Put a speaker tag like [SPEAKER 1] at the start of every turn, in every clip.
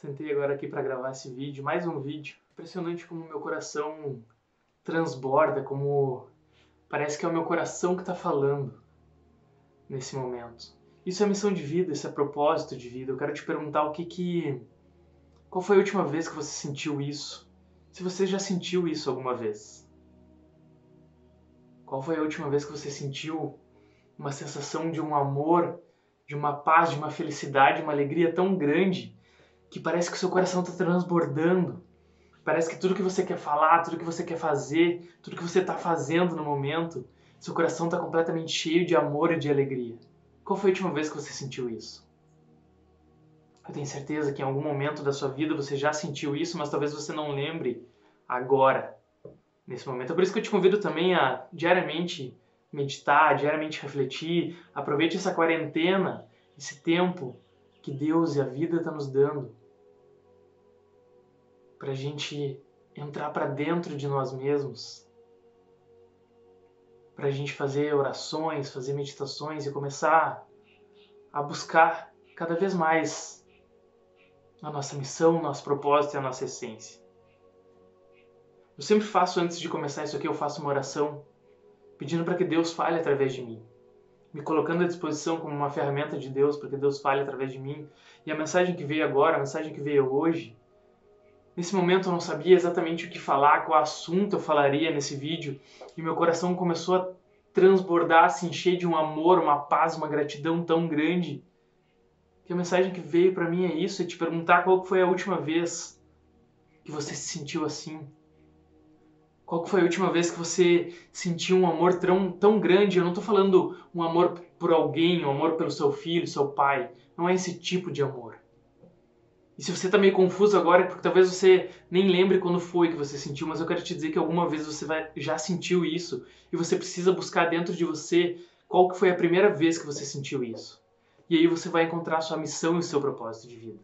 [SPEAKER 1] Sentei agora aqui para gravar esse vídeo, mais um vídeo. Impressionante como meu coração transborda, como parece que é o meu coração que está falando nesse momento. Isso é missão de vida, isso é propósito de vida. Eu quero te perguntar o que que qual foi a última vez que você sentiu isso? Se você já sentiu isso alguma vez. Qual foi a última vez que você sentiu uma sensação de um amor, de uma paz, de uma felicidade, uma alegria tão grande que parece que seu coração está transbordando? Parece que tudo que você quer falar, tudo que você quer fazer, tudo que você está fazendo no momento, seu coração está completamente cheio de amor e de alegria. Qual foi a última vez que você sentiu isso? Eu tenho certeza que em algum momento da sua vida você já sentiu isso, mas talvez você não lembre agora, nesse momento. É por isso que eu te convido também a diariamente meditar, diariamente refletir. Aproveite essa quarentena, esse tempo que Deus e a vida estão tá nos dando para a gente entrar para dentro de nós mesmos, para a gente fazer orações, fazer meditações e começar a buscar cada vez mais a nossa missão, nosso propósito e a nossa essência. Eu sempre faço, antes de começar isso aqui, eu faço uma oração pedindo para que Deus fale através de mim, me colocando à disposição como uma ferramenta de Deus para que Deus fale através de mim. E a mensagem que veio agora, a mensagem que veio hoje, nesse momento eu não sabia exatamente o que falar, qual assunto eu falaria nesse vídeo, e meu coração começou a transbordar, se encher de um amor, uma paz, uma gratidão tão grande que a mensagem que veio para mim é isso, é te perguntar qual foi a última vez que você se sentiu assim. Qual foi a última vez que você sentiu um amor tão, tão grande? Eu não estou falando um amor por alguém, um amor pelo seu filho, seu pai. Não é esse tipo de amor. E se você está meio confuso agora, é porque talvez você nem lembre quando foi que você sentiu, mas eu quero te dizer que alguma vez você vai, já sentiu isso e você precisa buscar dentro de você qual que foi a primeira vez que você sentiu isso e aí você vai encontrar a sua missão e o seu propósito de vida.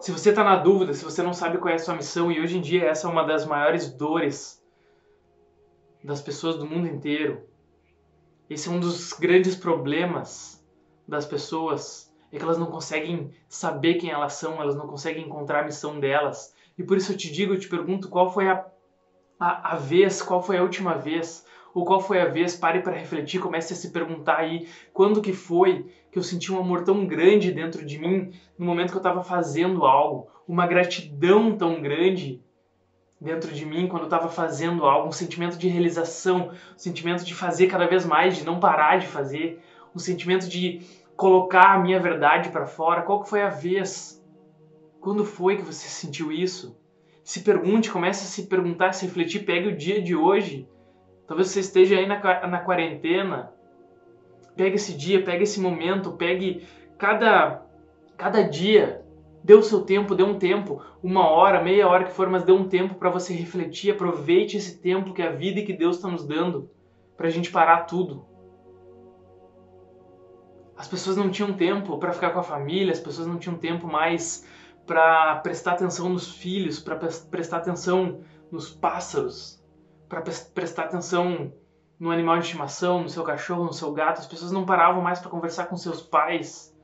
[SPEAKER 1] Se você está na dúvida, se você não sabe qual é a sua missão, e hoje em dia essa é uma das maiores dores das pessoas do mundo inteiro, esse é um dos grandes problemas das pessoas, é que elas não conseguem saber quem elas são, elas não conseguem encontrar a missão delas. E por isso eu te digo, eu te pergunto, qual foi a, a, a vez, qual foi a última vez? Ou qual foi a vez, pare para refletir, comece a se perguntar aí quando que foi que eu senti um amor tão grande dentro de mim no momento que eu estava fazendo algo, uma gratidão tão grande dentro de mim quando eu estava fazendo algo, um sentimento de realização, um sentimento de fazer cada vez mais, de não parar de fazer, um sentimento de colocar a minha verdade para fora. Qual foi a vez? Quando foi que você sentiu isso? Se pergunte, comece a se perguntar, a se refletir, pegue o dia de hoje Talvez você esteja aí na, na quarentena. Pegue esse dia, pegue esse momento, pegue cada, cada dia. Dê o seu tempo, dê um tempo, uma hora, meia hora que for, mas dê um tempo para você refletir. Aproveite esse tempo que a vida e que Deus está nos dando para a gente parar tudo. As pessoas não tinham tempo para ficar com a família, as pessoas não tinham tempo mais para prestar atenção nos filhos, para prestar atenção nos pássaros, para prestar atenção no animal de estimação, no seu cachorro, no seu gato. As pessoas não paravam mais para conversar com seus pais.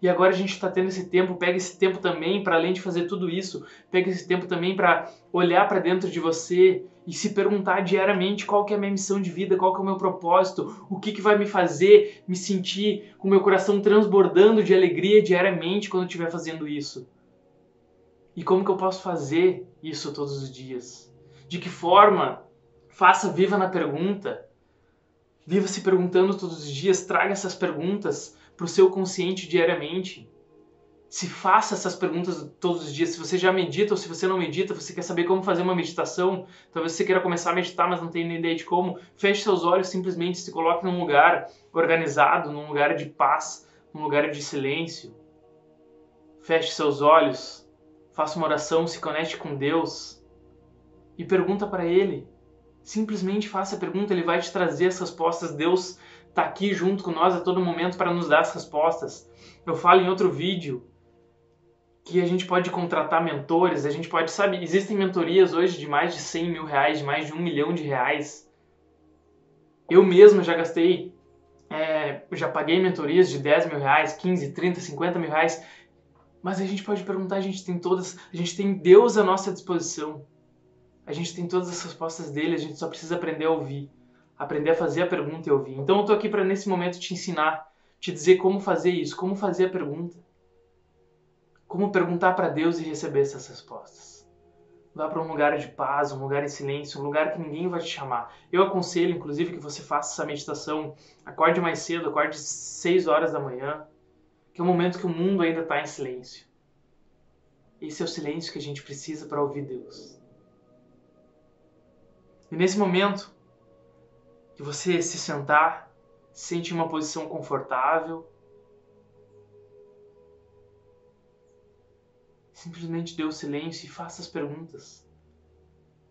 [SPEAKER 1] E agora a gente está tendo esse tempo, pega esse tempo também para além de fazer tudo isso, pega esse tempo também para olhar para dentro de você e se perguntar diariamente qual que é a minha missão de vida, qual que é o meu propósito, o que, que vai me fazer me sentir com o meu coração transbordando de alegria diariamente quando eu estiver fazendo isso. E como que eu posso fazer isso todos os dias? De que forma Faça, viva na pergunta. Viva se perguntando todos os dias. Traga essas perguntas para o seu consciente diariamente. Se faça essas perguntas todos os dias. Se você já medita ou se você não medita, você quer saber como fazer uma meditação, talvez você queira começar a meditar, mas não tem nem ideia de como. Feche seus olhos, simplesmente se coloque num lugar organizado, num lugar de paz, num lugar de silêncio. Feche seus olhos, faça uma oração, se conecte com Deus e pergunta para Ele Simplesmente faça a pergunta, ele vai te trazer as respostas. Deus está aqui junto com nós a todo momento para nos dar as respostas. Eu falo em outro vídeo que a gente pode contratar mentores, a gente pode, sabe, existem mentorias hoje de mais de 100 mil reais, de mais de um milhão de reais. Eu mesmo já gastei, é, já paguei mentorias de 10 mil reais, 15, 30, 50 mil reais Mas a gente pode perguntar, a gente tem todas, a gente tem Deus à nossa disposição. A gente tem todas as respostas dele, a gente só precisa aprender a ouvir, aprender a fazer a pergunta e ouvir. Então eu tô aqui para nesse momento te ensinar, te dizer como fazer isso, como fazer a pergunta. Como perguntar para Deus e receber essas respostas. Vá para um lugar de paz, um lugar em silêncio, um lugar que ninguém vai te chamar. Eu aconselho, inclusive, que você faça essa meditação. Acorde mais cedo, acorde 6 horas da manhã, que é o momento que o mundo ainda está em silêncio. Esse é o silêncio que a gente precisa para ouvir Deus. E nesse momento que você se sentar, sente uma posição confortável, simplesmente dê o silêncio e faça as perguntas.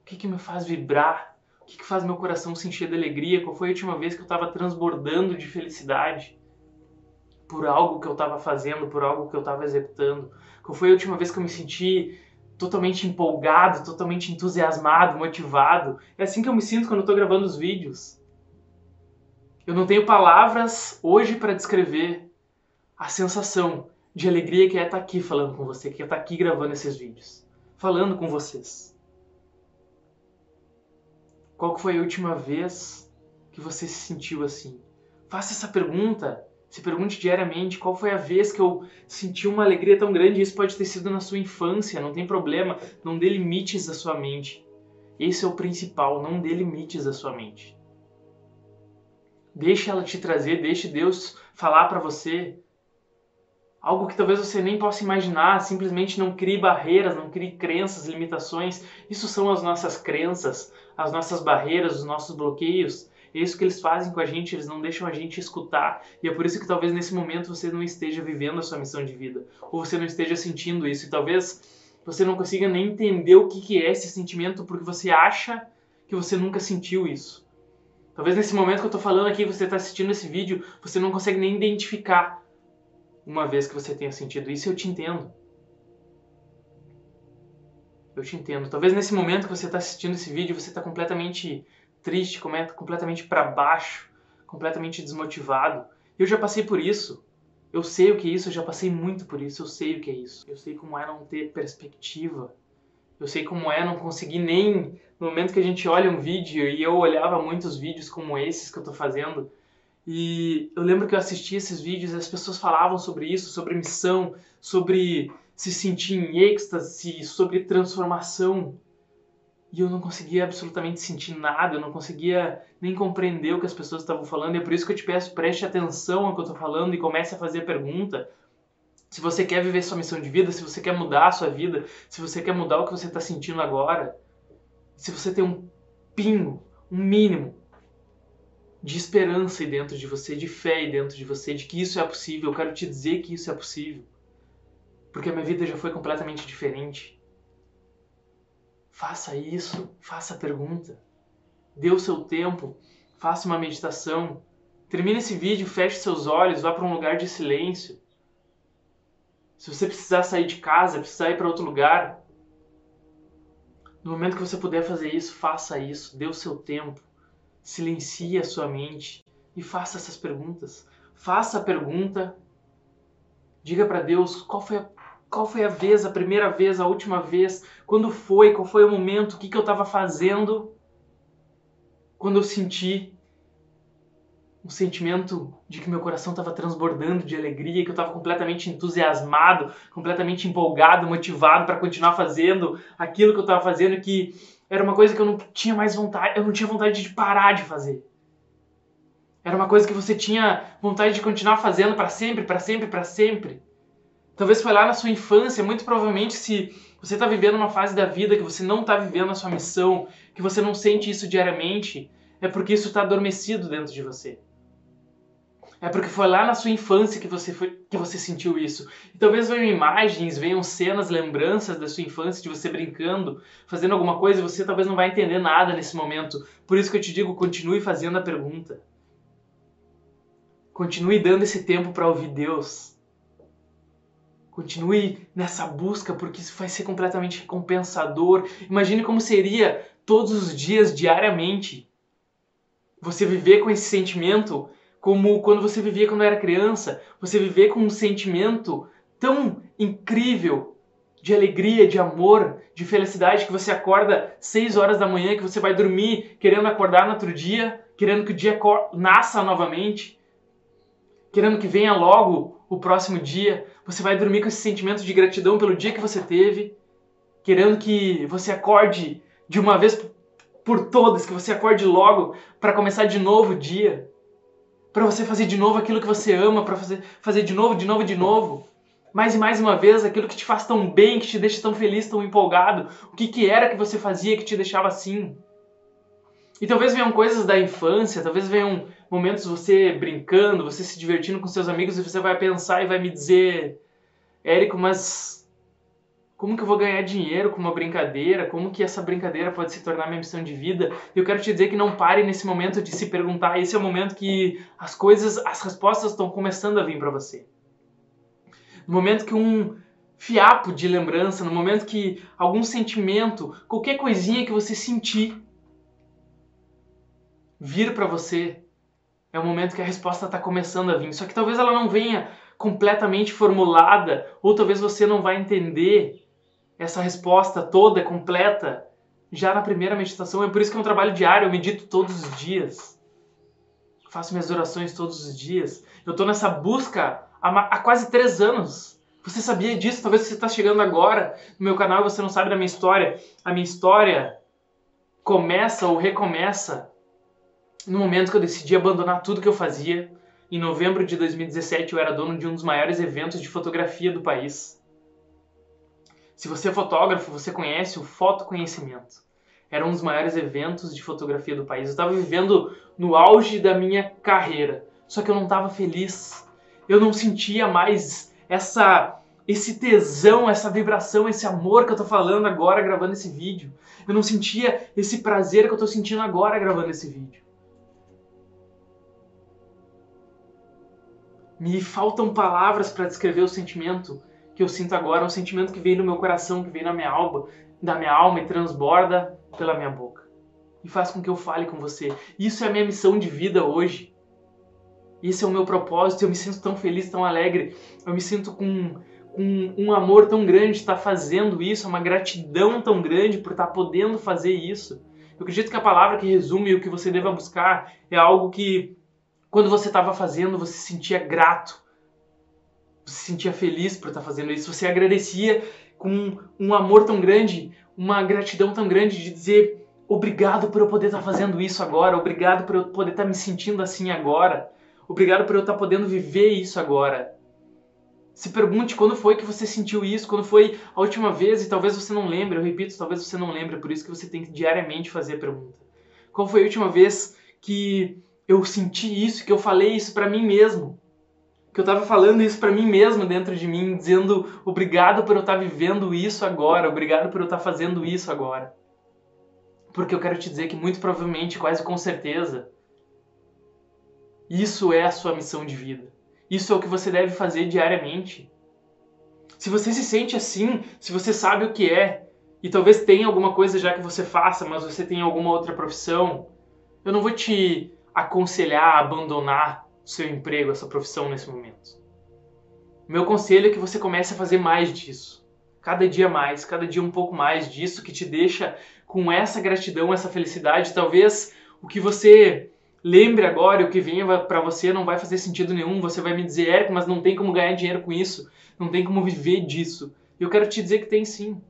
[SPEAKER 1] O que, que me faz vibrar? O que, que faz meu coração se encher de alegria? Qual foi a última vez que eu estava transbordando de felicidade por algo que eu estava fazendo, por algo que eu estava executando? Qual foi a última vez que eu me senti totalmente empolgado, totalmente entusiasmado, motivado. É assim que eu me sinto quando estou gravando os vídeos. Eu não tenho palavras hoje para descrever a sensação de alegria que é estar tá aqui falando com você, que é estar tá aqui gravando esses vídeos, falando com vocês. Qual foi a última vez que você se sentiu assim? Faça essa pergunta se pergunte diariamente qual foi a vez que eu senti uma alegria tão grande. Isso pode ter sido na sua infância, não tem problema. Não dê limites à sua mente. Esse é o principal, não dê limites à sua mente. Deixe ela te trazer, deixe Deus falar para você algo que talvez você nem possa imaginar, simplesmente não crie barreiras, não crie crenças, limitações. Isso são as nossas crenças, as nossas barreiras, os nossos bloqueios. É isso que eles fazem com a gente, eles não deixam a gente escutar. E é por isso que talvez nesse momento você não esteja vivendo a sua missão de vida, ou você não esteja sentindo isso. E talvez você não consiga nem entender o que é esse sentimento porque você acha que você nunca sentiu isso. Talvez nesse momento que eu estou falando aqui, você está assistindo esse vídeo, você não consegue nem identificar uma vez que você tenha sentido isso. Eu te entendo. Eu te entendo. Talvez nesse momento que você está assistindo esse vídeo, você está completamente triste, completamente para baixo, completamente desmotivado. Eu já passei por isso. Eu sei o que é isso, eu já passei muito por isso, eu sei o que é isso. Eu sei como é não ter perspectiva. Eu sei como é não conseguir nem no momento que a gente olha um vídeo e eu olhava muitos vídeos como esses que eu tô fazendo. E eu lembro que eu assistia esses vídeos e as pessoas falavam sobre isso, sobre missão, sobre se sentir em êxtase, sobre transformação e eu não conseguia absolutamente sentir nada, eu não conseguia nem compreender o que as pessoas estavam falando. E é por isso que eu te peço, preste atenção ao que eu estou falando e comece a fazer a pergunta. Se você quer viver sua missão de vida, se você quer mudar a sua vida, se você quer mudar o que você está sentindo agora, se você tem um pingo, um mínimo de esperança aí dentro de você, de fé aí dentro de você, de que isso é possível, eu quero te dizer que isso é possível. Porque a minha vida já foi completamente diferente. Faça isso, faça a pergunta. Dê o seu tempo, faça uma meditação. Termine esse vídeo, feche seus olhos, vá para um lugar de silêncio. Se você precisar sair de casa, precisar ir para outro lugar, no momento que você puder fazer isso, faça isso, dê o seu tempo. Silencie a sua mente e faça essas perguntas. Faça a pergunta. Diga para Deus qual foi a qual foi a vez, a primeira vez, a última vez, quando foi, qual foi o momento, o que, que eu estava fazendo quando eu senti um sentimento de que meu coração estava transbordando de alegria, que eu estava completamente entusiasmado, completamente empolgado, motivado para continuar fazendo aquilo que eu estava fazendo, que era uma coisa que eu não tinha mais vontade, eu não tinha vontade de parar de fazer. Era uma coisa que você tinha vontade de continuar fazendo para sempre, para sempre, para sempre. Talvez foi lá na sua infância, muito provavelmente se você está vivendo uma fase da vida que você não está vivendo a sua missão, que você não sente isso diariamente, é porque isso está adormecido dentro de você. É porque foi lá na sua infância que você, foi, que você sentiu isso. E talvez venham imagens, venham cenas, lembranças da sua infância, de você brincando, fazendo alguma coisa, e você talvez não vai entender nada nesse momento. Por isso que eu te digo, continue fazendo a pergunta. Continue dando esse tempo para ouvir Deus. Continue nessa busca, porque isso vai ser completamente recompensador. Imagine como seria todos os dias, diariamente, você viver com esse sentimento como quando você vivia quando era criança. Você viver com um sentimento tão incrível de alegria, de amor, de felicidade que você acorda 6 horas da manhã, que você vai dormir querendo acordar no outro dia, querendo que o dia nasça novamente, querendo que venha logo o próximo dia. Você vai dormir com esse sentimento de gratidão pelo dia que você teve, querendo que você acorde de uma vez por todas, que você acorde logo para começar de novo o dia, para você fazer de novo aquilo que você ama, para fazer, fazer de novo, de novo, de novo. Mais e mais uma vez, aquilo que te faz tão bem, que te deixa tão feliz, tão empolgado. O que, que era que você fazia que te deixava assim? E talvez venham coisas da infância, talvez venham momentos você brincando, você se divertindo com seus amigos e você vai pensar e vai me dizer, Érico, mas como que eu vou ganhar dinheiro com uma brincadeira? Como que essa brincadeira pode se tornar minha missão de vida? E eu quero te dizer que não pare nesse momento de se perguntar. Esse é o momento que as coisas, as respostas estão começando a vir para você. No momento que um fiapo de lembrança, no momento que algum sentimento, qualquer coisinha que você sentir vir para você, é o momento que a resposta está começando a vir. Só que talvez ela não venha completamente formulada, ou talvez você não vai entender essa resposta toda, completa, já na primeira meditação. É por isso que é um trabalho diário, eu medito todos os dias. Faço minhas orações todos os dias. Eu estou nessa busca há, há quase três anos. Você sabia disso? Talvez você está chegando agora no meu canal e você não sabe da minha história. A minha história começa ou recomeça no momento que eu decidi abandonar tudo que eu fazia, em novembro de 2017 eu era dono de um dos maiores eventos de fotografia do país. Se você é fotógrafo, você conhece o fotoconhecimento. Era um dos maiores eventos de fotografia do país. Eu estava vivendo no auge da minha carreira, só que eu não estava feliz. Eu não sentia mais essa esse tesão, essa vibração, esse amor que eu tô falando agora gravando esse vídeo. Eu não sentia esse prazer que eu tô sentindo agora gravando esse vídeo. Me faltam palavras para descrever o sentimento que eu sinto agora, um sentimento que vem no meu coração, que vem na minha alma, da minha alma e transborda pela minha boca. E faz com que eu fale com você. Isso é a minha missão de vida hoje. Esse é o meu propósito. Eu me sinto tão feliz, tão alegre. Eu me sinto com, com um amor tão grande de estar fazendo isso, uma gratidão tão grande por estar podendo fazer isso. Eu acredito que a palavra que resume o que você deva buscar é algo que quando você estava fazendo, você se sentia grato. Se sentia feliz por estar fazendo isso. Você agradecia com um amor tão grande, uma gratidão tão grande de dizer obrigado por eu poder estar fazendo isso agora, obrigado por eu poder estar me sentindo assim agora, obrigado por eu estar podendo viver isso agora. Se pergunte quando foi que você sentiu isso, quando foi a última vez, e talvez você não lembre, eu repito, talvez você não lembre, por isso que você tem que diariamente fazer a pergunta. Qual foi a última vez que eu senti isso, que eu falei isso para mim mesmo. Que eu tava falando isso para mim mesmo dentro de mim, dizendo obrigado por eu estar tá vivendo isso agora, obrigado por eu estar tá fazendo isso agora. Porque eu quero te dizer que muito provavelmente, quase com certeza, isso é a sua missão de vida. Isso é o que você deve fazer diariamente. Se você se sente assim, se você sabe o que é, e talvez tenha alguma coisa já que você faça, mas você tem alguma outra profissão, eu não vou te aconselhar a abandonar seu emprego, a sua profissão nesse momento. Meu conselho é que você comece a fazer mais disso. Cada dia mais, cada dia um pouco mais disso que te deixa com essa gratidão, essa felicidade. Talvez o que você lembre agora, o que venha para você não vai fazer sentido nenhum. Você vai me dizer, Érico, mas não tem como ganhar dinheiro com isso, não tem como viver disso. Eu quero te dizer que tem sim.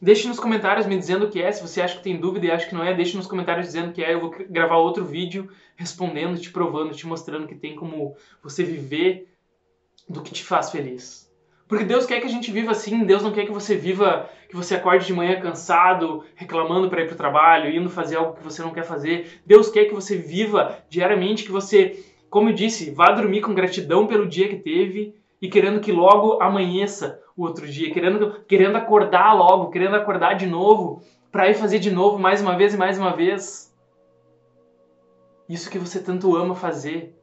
[SPEAKER 1] Deixe nos comentários me dizendo o que é, se você acha que tem dúvida e acha que não é, deixe nos comentários dizendo que é. Eu vou gravar outro vídeo respondendo, te provando, te mostrando que tem como você viver do que te faz feliz. Porque Deus quer que a gente viva assim, Deus não quer que você viva, que você acorde de manhã cansado, reclamando para ir para o trabalho, indo fazer algo que você não quer fazer. Deus quer que você viva diariamente, que você, como eu disse, vá dormir com gratidão pelo dia que teve e querendo que logo amanheça o outro dia, querendo, querendo acordar logo, querendo acordar de novo, para ir fazer de novo mais uma vez e mais uma vez. Isso que você tanto ama fazer.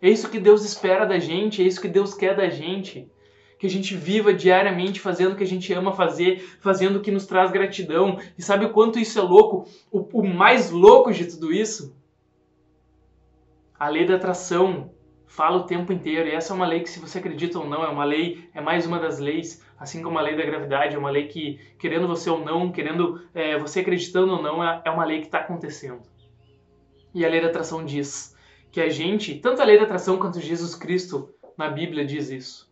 [SPEAKER 1] É isso que Deus espera da gente, é isso que Deus quer da gente. Que a gente viva diariamente fazendo o que a gente ama fazer, fazendo o que nos traz gratidão. E sabe o quanto isso é louco? O, o mais louco de tudo isso? A lei da atração fala o tempo inteiro. E essa é uma lei que, se você acredita ou não, é uma lei, é mais uma das leis, assim como a lei da gravidade, é uma lei que, querendo você ou não, querendo é, você acreditando ou não, é, é uma lei que está acontecendo. E a lei da atração diz que a gente, tanto a lei da atração quanto Jesus Cristo na Bíblia diz isso,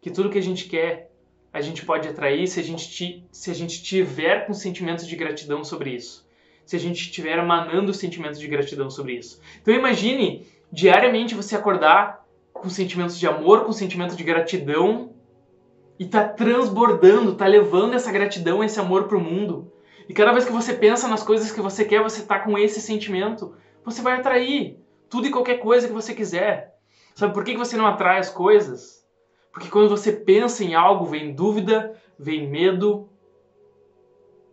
[SPEAKER 1] que tudo que a gente quer a gente pode atrair se a gente, se a gente tiver com sentimentos de gratidão sobre isso. Se a gente estiver emanando sentimentos de gratidão sobre isso. Então imagine diariamente você acordar com sentimentos de amor, com sentimentos de gratidão e tá transbordando, tá levando essa gratidão, esse amor pro mundo. E cada vez que você pensa nas coisas que você quer, você tá com esse sentimento, você vai atrair tudo e qualquer coisa que você quiser. Sabe por que você não atrai as coisas? Porque quando você pensa em algo, vem dúvida, vem medo,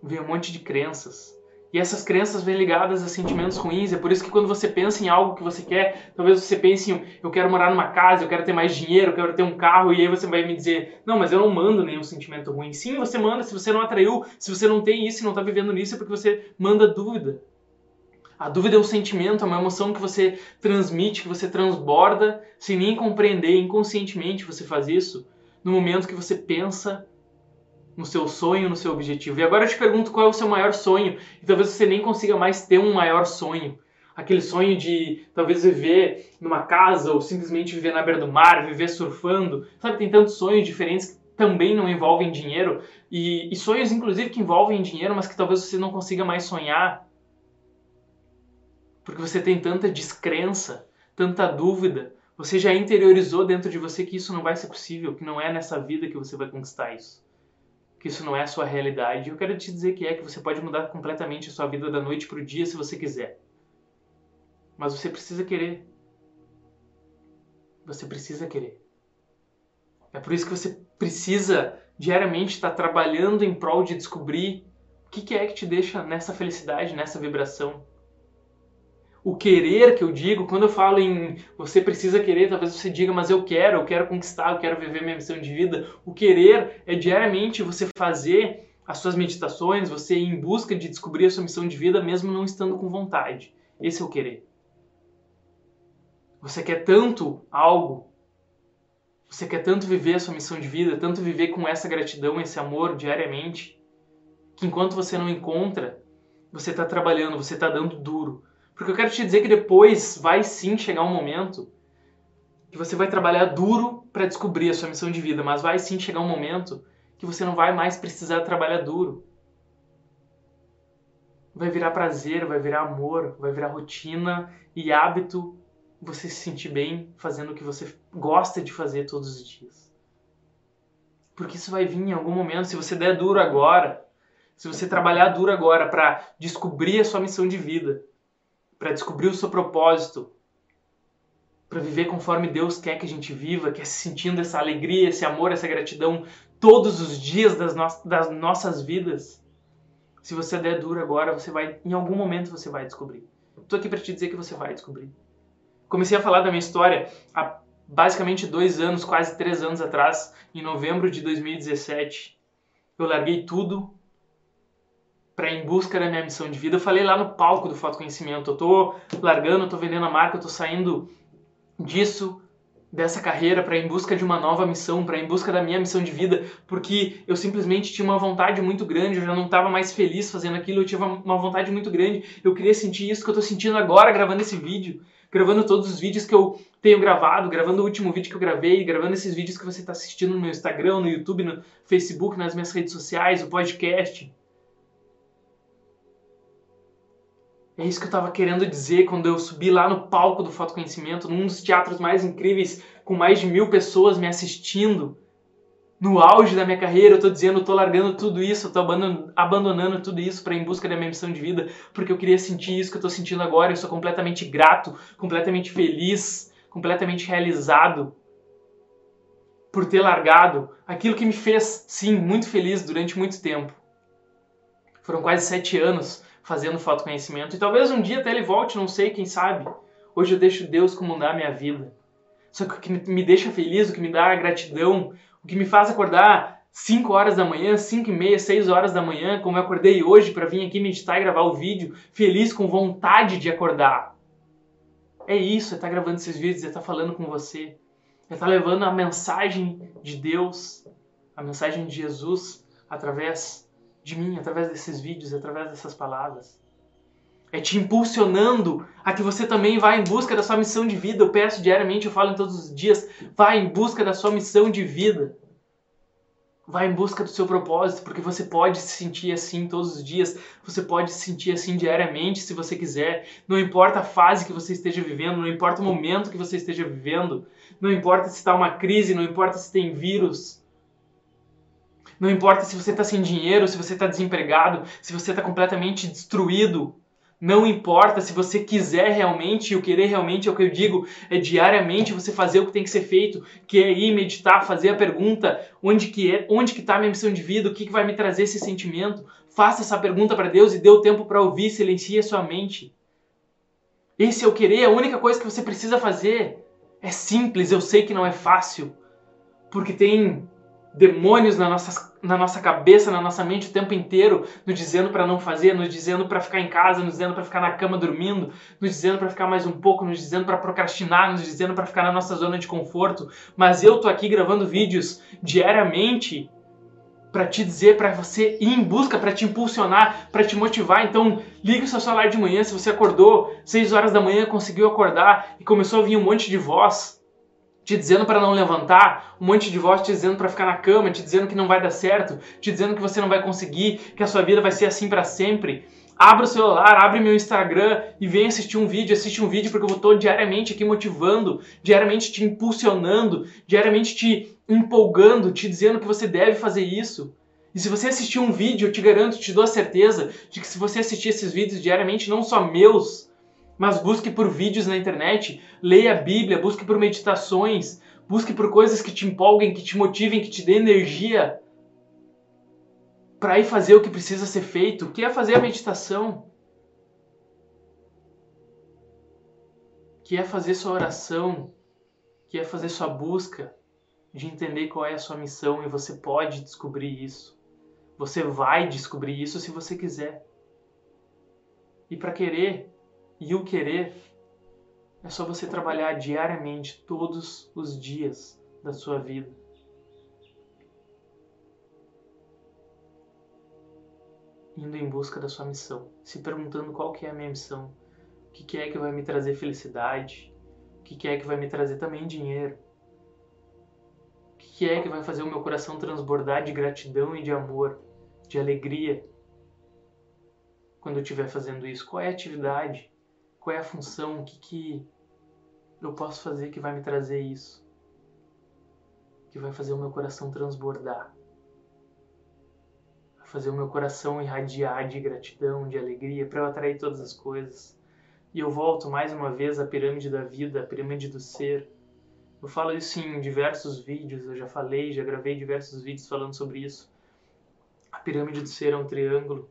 [SPEAKER 1] vem um monte de crenças. E essas crenças vêm ligadas a sentimentos ruins. É por isso que quando você pensa em algo que você quer, talvez você pense em eu quero morar numa casa, eu quero ter mais dinheiro, eu quero ter um carro, e aí você vai me dizer, não, mas eu não mando nenhum sentimento ruim. Sim, você manda, se você não atraiu, se você não tem isso e não está vivendo nisso, é porque você manda dúvida. A dúvida é um sentimento, é uma emoção que você transmite, que você transborda, sem nem compreender, inconscientemente você faz isso, no momento que você pensa no seu sonho, no seu objetivo. E agora eu te pergunto qual é o seu maior sonho, e talvez você nem consiga mais ter um maior sonho. Aquele sonho de talvez viver numa casa ou simplesmente viver na beira do mar, viver surfando. Sabe, tem tantos sonhos diferentes que também não envolvem dinheiro e, e sonhos inclusive que envolvem dinheiro, mas que talvez você não consiga mais sonhar porque você tem tanta descrença, tanta dúvida, você já interiorizou dentro de você que isso não vai ser possível, que não é nessa vida que você vai conquistar isso. Que isso não é a sua realidade. Eu quero te dizer que é que você pode mudar completamente a sua vida da noite para o dia se você quiser. Mas você precisa querer. Você precisa querer. É por isso que você precisa diariamente estar trabalhando em prol de descobrir o que é que te deixa nessa felicidade, nessa vibração o querer que eu digo, quando eu falo em você precisa querer, talvez você diga, mas eu quero, eu quero conquistar, eu quero viver minha missão de vida. O querer é diariamente você fazer as suas meditações, você ir em busca de descobrir a sua missão de vida, mesmo não estando com vontade. Esse é o querer. Você quer tanto algo, você quer tanto viver a sua missão de vida, tanto viver com essa gratidão, esse amor diariamente, que enquanto você não encontra, você está trabalhando, você está dando duro, porque eu quero te dizer que depois vai sim chegar um momento que você vai trabalhar duro para descobrir a sua missão de vida, mas vai sim chegar um momento que você não vai mais precisar trabalhar duro. Vai virar prazer, vai virar amor, vai virar rotina e hábito você se sentir bem fazendo o que você gosta de fazer todos os dias. Porque isso vai vir em algum momento, se você der duro agora, se você trabalhar duro agora para descobrir a sua missão de vida, para descobrir o seu propósito, para viver conforme Deus quer que a gente viva, que é sentindo essa alegria, esse amor, essa gratidão todos os dias das, no das nossas vidas. Se você der duro agora, você vai, em algum momento você vai descobrir. Estou aqui para te dizer que você vai descobrir. Comecei a falar da minha história há basicamente dois anos, quase três anos atrás, em novembro de 2017. Eu larguei tudo para em busca da minha missão de vida. Eu falei lá no palco do Foto Conhecimento, eu tô largando, eu tô vendendo a marca, eu tô saindo disso, dessa carreira para em busca de uma nova missão, para em busca da minha missão de vida, porque eu simplesmente tinha uma vontade muito grande, eu já não estava mais feliz fazendo aquilo, eu tinha uma vontade muito grande, eu queria sentir isso que eu estou sentindo agora gravando esse vídeo, gravando todos os vídeos que eu tenho gravado, gravando o último vídeo que eu gravei, gravando esses vídeos que você está assistindo no meu Instagram, no YouTube, no Facebook, nas minhas redes sociais, o podcast. É isso que eu estava querendo dizer quando eu subi lá no palco do Foto Conhecimento, num dos teatros mais incríveis, com mais de mil pessoas me assistindo. No auge da minha carreira, eu estou dizendo, eu tô largando tudo isso, eu tô abandonando tudo isso para em busca da minha missão de vida, porque eu queria sentir isso que eu estou sentindo agora. Eu sou completamente grato, completamente feliz, completamente realizado por ter largado aquilo que me fez, sim, muito feliz durante muito tempo. Foram quase sete anos fazendo foto conhecimento. E talvez um dia até ele volte, não sei, quem sabe. Hoje eu deixo Deus comandar a minha vida. Só que o que me deixa feliz, o que me dá gratidão, o que me faz acordar 5 horas da manhã, 5 e meia, 6 horas da manhã, como eu acordei hoje para vir aqui meditar e gravar o vídeo, feliz, com vontade de acordar. É isso, é estar tá gravando esses vídeos, é estar tá falando com você, é estar tá levando a mensagem de Deus, a mensagem de Jesus através de mim, através desses vídeos, através dessas palavras. É te impulsionando a que você também vá em busca da sua missão de vida. Eu peço diariamente, eu falo em todos os dias, vá em busca da sua missão de vida. Vá em busca do seu propósito, porque você pode se sentir assim todos os dias, você pode se sentir assim diariamente se você quiser. Não importa a fase que você esteja vivendo, não importa o momento que você esteja vivendo, não importa se está uma crise, não importa se tem vírus, não importa se você está sem dinheiro, se você está desempregado, se você está completamente destruído. Não importa se você quiser realmente, e o querer realmente é o que eu digo, é diariamente você fazer o que tem que ser feito, que é ir meditar, fazer a pergunta, onde que é, onde que está a minha missão de vida, o que, que vai me trazer esse sentimento. Faça essa pergunta para Deus e dê o tempo para ouvir, silencie a sua mente. Esse é o querer, a única coisa que você precisa fazer. É simples, eu sei que não é fácil, porque tem demônios na nossa, na nossa cabeça, na nossa mente o tempo inteiro, nos dizendo para não fazer, nos dizendo para ficar em casa, nos dizendo para ficar na cama dormindo, nos dizendo para ficar mais um pouco, nos dizendo para procrastinar, nos dizendo para ficar na nossa zona de conforto. Mas eu tô aqui gravando vídeos diariamente para te dizer, para você ir em busca, para te impulsionar, para te motivar. Então, liga o seu celular de manhã, se você acordou 6 horas da manhã, conseguiu acordar e começou a vir um monte de voz te dizendo para não levantar, um monte de voz te dizendo para ficar na cama, te dizendo que não vai dar certo, te dizendo que você não vai conseguir, que a sua vida vai ser assim para sempre. Abra o celular, abre meu Instagram e vem assistir um vídeo, assiste um vídeo porque eu estou diariamente aqui motivando, diariamente te impulsionando, diariamente te empolgando, te dizendo que você deve fazer isso. E se você assistir um vídeo, eu te garanto, te dou a certeza de que se você assistir esses vídeos diariamente, não só meus, mas busque por vídeos na internet, leia a Bíblia, busque por meditações, busque por coisas que te empolguem, que te motivem, que te dê energia para ir fazer o que precisa ser feito, que é fazer a meditação, que é fazer sua oração, que é fazer sua busca de entender qual é a sua missão e você pode descobrir isso. Você vai descobrir isso se você quiser. E para querer, e o querer é só você trabalhar diariamente, todos os dias da sua vida. Indo em busca da sua missão, se perguntando qual que é a minha missão, o que, que é que vai me trazer felicidade, o que, que é que vai me trazer também dinheiro, o que, que é que vai fazer o meu coração transbordar de gratidão e de amor, de alegria, quando eu estiver fazendo isso, qual é a atividade qual é a função, o que, que eu posso fazer que vai me trazer isso, que vai fazer o meu coração transbordar, vai fazer o meu coração irradiar de gratidão, de alegria, para eu atrair todas as coisas. E eu volto mais uma vez à pirâmide da vida, à pirâmide do ser. Eu falo isso em diversos vídeos, eu já falei, já gravei diversos vídeos falando sobre isso. A pirâmide do ser é um triângulo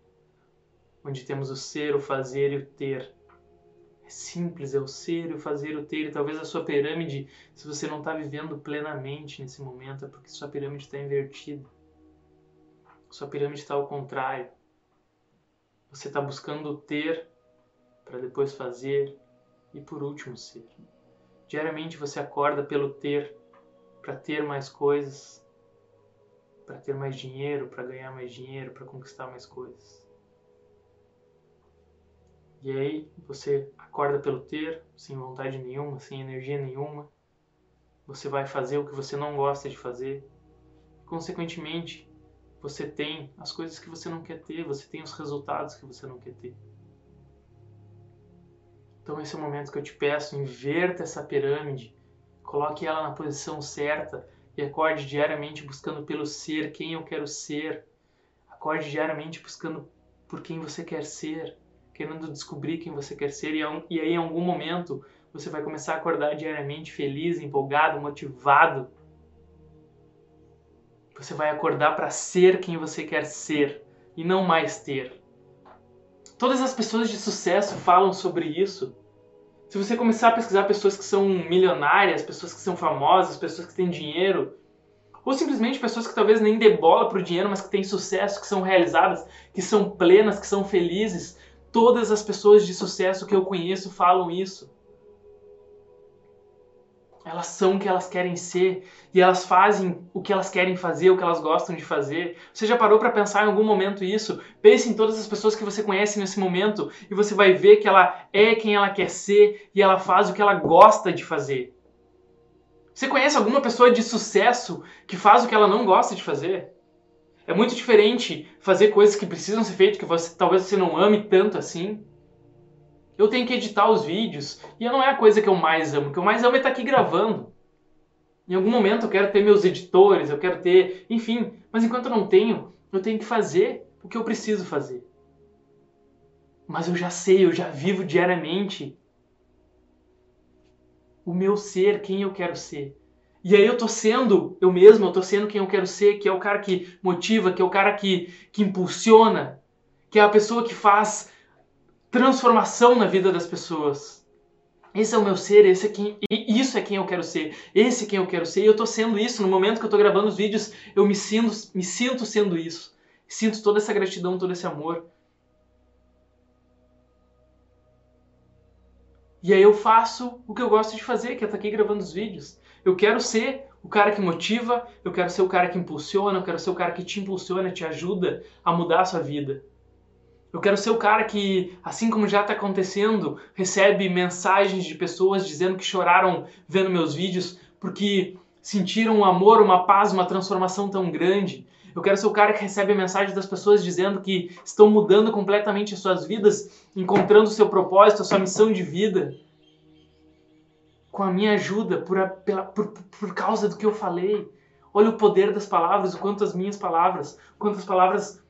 [SPEAKER 1] onde temos o ser, o fazer e o ter. É simples, é o ser, o fazer, o ter. E talvez a sua pirâmide, se você não está vivendo plenamente nesse momento, é porque sua pirâmide está invertida. Sua pirâmide está ao contrário. Você está buscando ter para depois fazer e por último ser. Diariamente você acorda pelo ter, para ter mais coisas, para ter mais dinheiro, para ganhar mais dinheiro, para conquistar mais coisas. E aí você acorda pelo ter, sem vontade nenhuma, sem energia nenhuma. Você vai fazer o que você não gosta de fazer. Consequentemente, você tem as coisas que você não quer ter, você tem os resultados que você não quer ter. Então esse é o momento que eu te peço, inverta essa pirâmide, coloque ela na posição certa e acorde diariamente buscando pelo ser, quem eu quero ser. Acorde diariamente buscando por quem você quer ser querendo descobrir quem você quer ser, e aí em algum momento você vai começar a acordar diariamente feliz, empolgado, motivado. Você vai acordar para ser quem você quer ser e não mais ter. Todas as pessoas de sucesso falam sobre isso. Se você começar a pesquisar pessoas que são milionárias, pessoas que são famosas, pessoas que têm dinheiro, ou simplesmente pessoas que talvez nem dê bola pro dinheiro, mas que têm sucesso, que são realizadas, que são plenas, que são felizes, Todas as pessoas de sucesso que eu conheço falam isso. Elas são o que elas querem ser e elas fazem o que elas querem fazer, o que elas gostam de fazer. Você já parou para pensar em algum momento isso? Pense em todas as pessoas que você conhece nesse momento e você vai ver que ela é quem ela quer ser e ela faz o que ela gosta de fazer. Você conhece alguma pessoa de sucesso que faz o que ela não gosta de fazer? É muito diferente fazer coisas que precisam ser feitas que você, talvez você não ame tanto assim eu tenho que editar os vídeos. E não é a coisa que eu mais amo. O que eu mais amo é estar aqui gravando. Em algum momento eu quero ter meus editores, eu quero ter, enfim. Mas enquanto eu não tenho, eu tenho que fazer o que eu preciso fazer. Mas eu já sei, eu já vivo diariamente o meu ser, quem eu quero ser. E aí eu tô sendo eu mesmo, eu tô sendo quem eu quero ser, que é o cara que motiva, que é o cara que, que impulsiona, que é a pessoa que faz transformação na vida das pessoas. Esse é o meu ser, esse é quem, isso é quem eu quero ser, esse é quem eu quero ser. E eu estou sendo isso. No momento que eu estou gravando os vídeos, eu me sinto, me sinto sendo isso. Sinto toda essa gratidão, todo esse amor. E aí eu faço o que eu gosto de fazer, que é estar aqui gravando os vídeos. Eu quero ser o cara que motiva, eu quero ser o cara que impulsiona, eu quero ser o cara que te impulsiona, te ajuda a mudar a sua vida. Eu quero ser o cara que, assim como já está acontecendo, recebe mensagens de pessoas dizendo que choraram vendo meus vídeos porque sentiram um amor, uma paz, uma transformação tão grande. Eu quero ser o cara que recebe mensagens das pessoas dizendo que estão mudando completamente as suas vidas, encontrando o seu propósito, a sua missão de vida. Com a minha ajuda, por, a, pela, por, por causa do que eu falei. Olha o poder das palavras, o quanto as minhas palavras, quantas palavras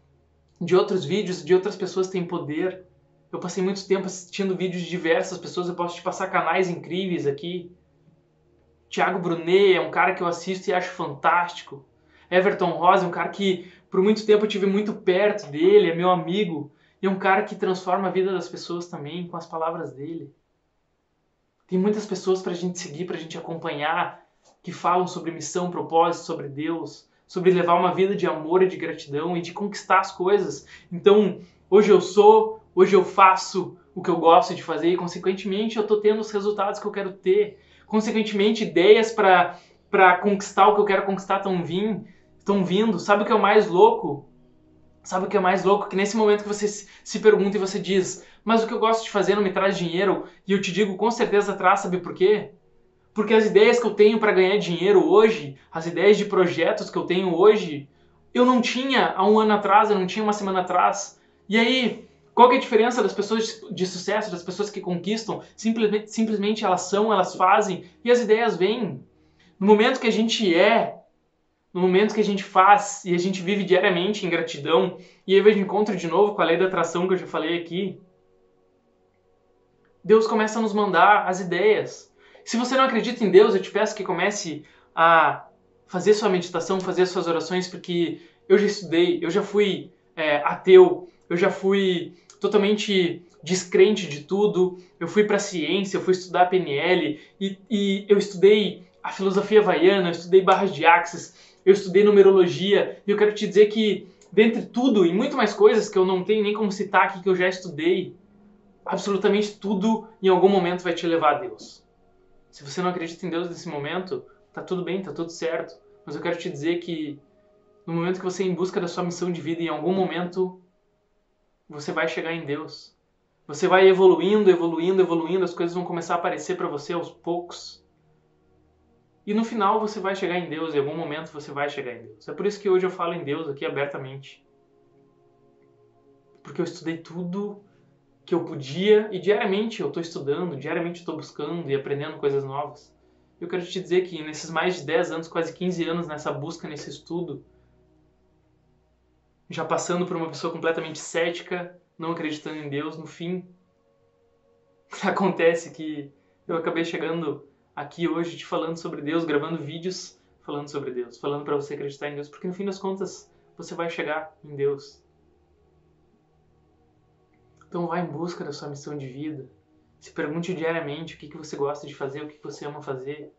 [SPEAKER 1] de outros vídeos, de outras pessoas têm poder. Eu passei muito tempo assistindo vídeos de diversas pessoas, eu posso te passar canais incríveis aqui. Tiago Brunet é um cara que eu assisto e acho fantástico. Everton Rosa é um cara que por muito tempo eu tive muito perto dele, é meu amigo. E é um cara que transforma a vida das pessoas também com as palavras dele. Tem muitas pessoas para a gente seguir, para a gente acompanhar, que falam sobre missão, propósito, sobre Deus sobre levar uma vida de amor e de gratidão e de conquistar as coisas. Então, hoje eu sou, hoje eu faço o que eu gosto de fazer e, consequentemente, eu estou tendo os resultados que eu quero ter. Consequentemente, ideias para conquistar o que eu quero conquistar estão vindo, estão vindo. Sabe o que é o mais louco? Sabe o que é mais louco? Que nesse momento que você se pergunta e você diz, mas o que eu gosto de fazer não me traz dinheiro, e eu te digo com certeza traz, sabe por quê? Porque as ideias que eu tenho para ganhar dinheiro hoje, as ideias de projetos que eu tenho hoje, eu não tinha há um ano atrás, eu não tinha uma semana atrás. E aí, qual é a diferença das pessoas de sucesso, das pessoas que conquistam? Simplesmente, simplesmente elas são, elas fazem e as ideias vêm. No momento que a gente é, no momento que a gente faz e a gente vive diariamente em gratidão, e aí eu encontro de novo com a lei da atração que eu já falei aqui, Deus começa a nos mandar as ideias. Se você não acredita em Deus, eu te peço que comece a fazer sua meditação, fazer suas orações, porque eu já estudei, eu já fui é, ateu, eu já fui totalmente descrente de tudo, eu fui para ciência, eu fui estudar PNL e, e eu estudei a filosofia havaiana, eu estudei barras de axis, eu estudei numerologia e eu quero te dizer que dentre tudo e muito mais coisas que eu não tenho nem como citar aqui que eu já estudei, absolutamente tudo em algum momento vai te levar a Deus. Se você não acredita em Deus nesse momento, tá tudo bem, tá tudo certo. Mas eu quero te dizer que no momento que você é em busca da sua missão de vida, em algum momento você vai chegar em Deus. Você vai evoluindo, evoluindo, evoluindo, as coisas vão começar a aparecer para você aos poucos. E no final você vai chegar em Deus, em algum momento você vai chegar em Deus. É por isso que hoje eu falo em Deus aqui abertamente. Porque eu estudei tudo que eu podia e diariamente eu estou estudando, diariamente estou buscando e aprendendo coisas novas. Eu quero te dizer que nesses mais de 10 anos, quase 15 anos nessa busca, nesse estudo, já passando por uma pessoa completamente cética, não acreditando em Deus, no fim acontece que eu acabei chegando aqui hoje te falando sobre Deus, gravando vídeos falando sobre Deus, falando para você acreditar em Deus, porque no fim das contas você vai chegar em Deus. Então vá em busca da sua missão de vida. Se pergunte diariamente o que, que você gosta de fazer, o que, que você ama fazer.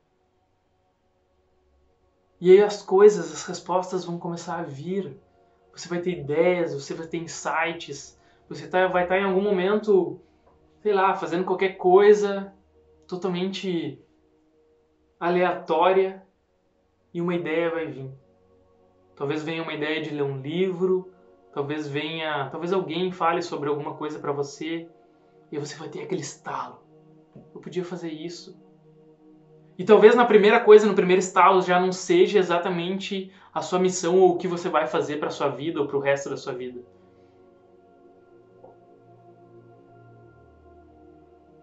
[SPEAKER 1] E aí as coisas, as respostas vão começar a vir. Você vai ter ideias, você vai ter insights. Você tá, vai estar tá em algum momento, sei lá, fazendo qualquer coisa totalmente aleatória e uma ideia vai vir. Talvez venha uma ideia de ler um livro, talvez venha, talvez alguém fale sobre alguma coisa para você e você vai ter aquele estalo. Eu podia fazer isso. E talvez na primeira coisa, no primeiro estalo, já não seja exatamente a sua missão ou o que você vai fazer para sua vida ou para o resto da sua vida.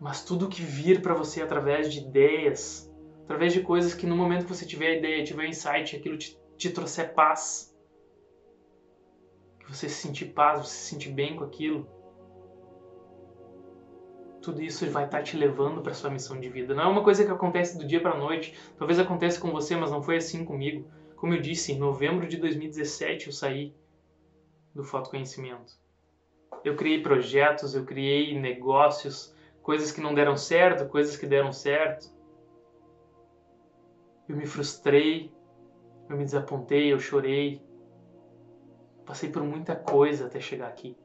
[SPEAKER 1] Mas tudo que vir para você através de ideias, através de coisas que no momento que você tiver a ideia, tiver insight, aquilo te, te trouxer paz, que você se sentir paz, você se sentir bem com aquilo, tudo isso vai estar tá te levando para sua missão de vida. Não é uma coisa que acontece do dia para a noite. Talvez aconteça com você, mas não foi assim comigo. Como eu disse, em novembro de 2017 eu saí do fotoconhecimento. Eu criei projetos, eu criei negócios, coisas que não deram certo, coisas que deram certo. Eu me frustrei, eu me desapontei, eu chorei. Passei por muita coisa até chegar aqui.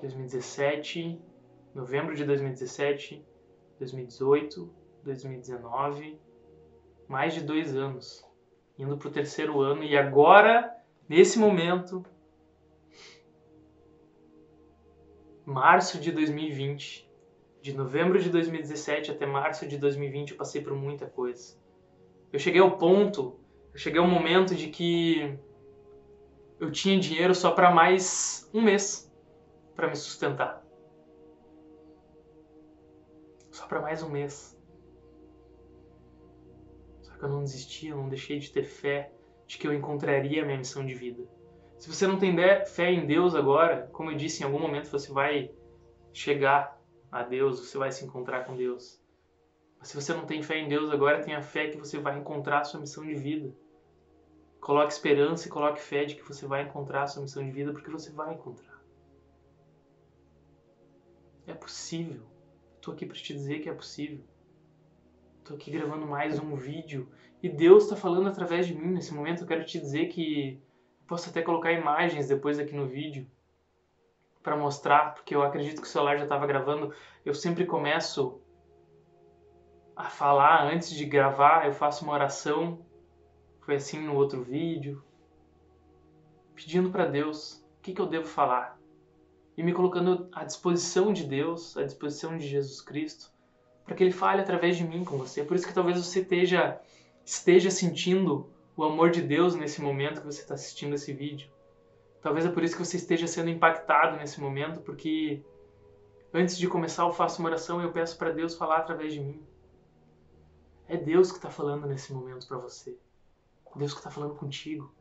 [SPEAKER 1] 2017, novembro de 2017, 2018, 2019, mais de dois anos, indo para o terceiro ano e agora, nesse momento, março de 2020, de novembro de 2017 até março de 2020 eu passei por muita coisa. Eu cheguei ao ponto, eu cheguei ao momento de que eu tinha dinheiro só para mais um mês para me sustentar. Só para mais um mês. Só que eu não desisti, eu não deixei de ter fé de que eu encontraria a minha missão de vida. Se você não tem fé em Deus agora, como eu disse, em algum momento você vai chegar a Deus, você vai se encontrar com Deus. Mas se você não tem fé em Deus agora, tenha fé que você vai encontrar a sua missão de vida. Coloque esperança e coloque fé de que você vai encontrar a sua missão de vida, porque você vai encontrar. É possível. Estou aqui para te dizer que é possível. Estou aqui gravando mais um vídeo e Deus está falando através de mim nesse momento. Eu quero te dizer que posso até colocar imagens depois aqui no vídeo para mostrar, porque eu acredito que o celular já estava gravando. Eu sempre começo a falar antes de gravar, eu faço uma oração. Foi assim no outro vídeo, pedindo para Deus o que, que eu devo falar e me colocando à disposição de Deus, à disposição de Jesus Cristo, para que Ele fale através de mim com você. Por isso que talvez você esteja, esteja sentindo o amor de Deus nesse momento que você está assistindo esse vídeo. Talvez é por isso que você esteja sendo impactado nesse momento, porque antes de começar eu faço uma oração e eu peço para Deus falar através de mim. É Deus que está falando nesse momento para você. Deus que está falando contigo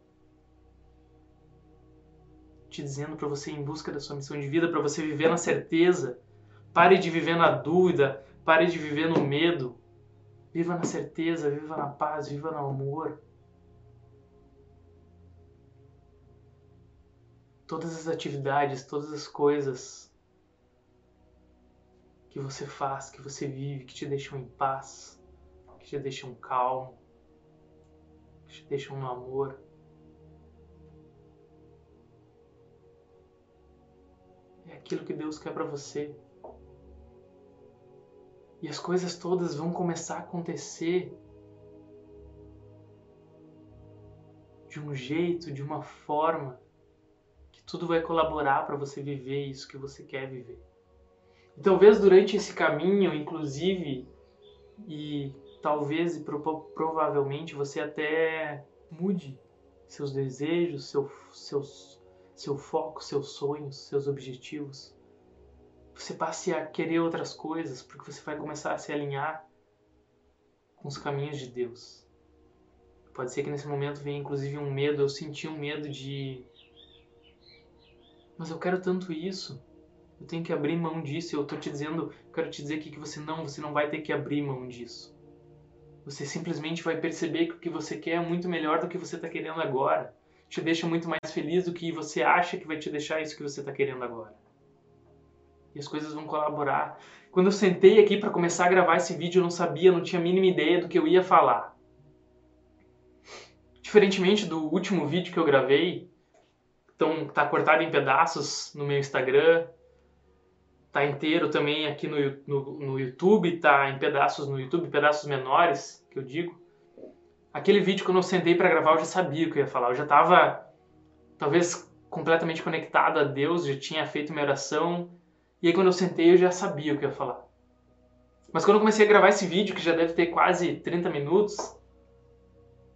[SPEAKER 1] te dizendo para você ir em busca da sua missão de vida, para você viver na certeza. Pare de viver na dúvida, pare de viver no medo. Viva na certeza, viva na paz, viva no amor. Todas as atividades, todas as coisas que você faz, que você vive, que te deixam em paz, que te deixam calmo, que te deixam no amor. aquilo que Deus quer para você. E as coisas todas vão começar a acontecer de um jeito, de uma forma tudo vai colaborar para você viver isso que você quer viver. E talvez durante esse caminho, inclusive, e talvez e pro provavelmente você até mude seus desejos, seu, seus seu foco, seus sonhos, seus objetivos. Você passe a querer outras coisas, porque você vai começar a se alinhar com os caminhos de Deus. Pode ser que nesse momento venha inclusive um medo, eu senti um medo de mas eu quero tanto isso. Eu tenho que abrir mão disso. Eu tô te dizendo, quero te dizer aqui que você não, você não vai ter que abrir mão disso. Você simplesmente vai perceber que o que você quer é muito melhor do que você está querendo agora te deixa muito mais feliz do que você acha que vai te deixar isso que você está querendo agora. E as coisas vão colaborar. Quando eu sentei aqui para começar a gravar esse vídeo, eu não sabia, não tinha a mínima ideia do que eu ia falar. Diferentemente do último vídeo que eu gravei, então tá cortado em pedaços no meu Instagram, tá inteiro também aqui no, no, no YouTube, tá em pedaços no YouTube, pedaços menores, que eu digo. Aquele vídeo quando eu sentei para gravar, eu já sabia o que eu ia falar. Eu já tava talvez completamente conectado a Deus, já tinha feito minha oração. E aí quando eu sentei, eu já sabia o que eu ia falar. Mas quando eu comecei a gravar esse vídeo, que já deve ter quase 30 minutos,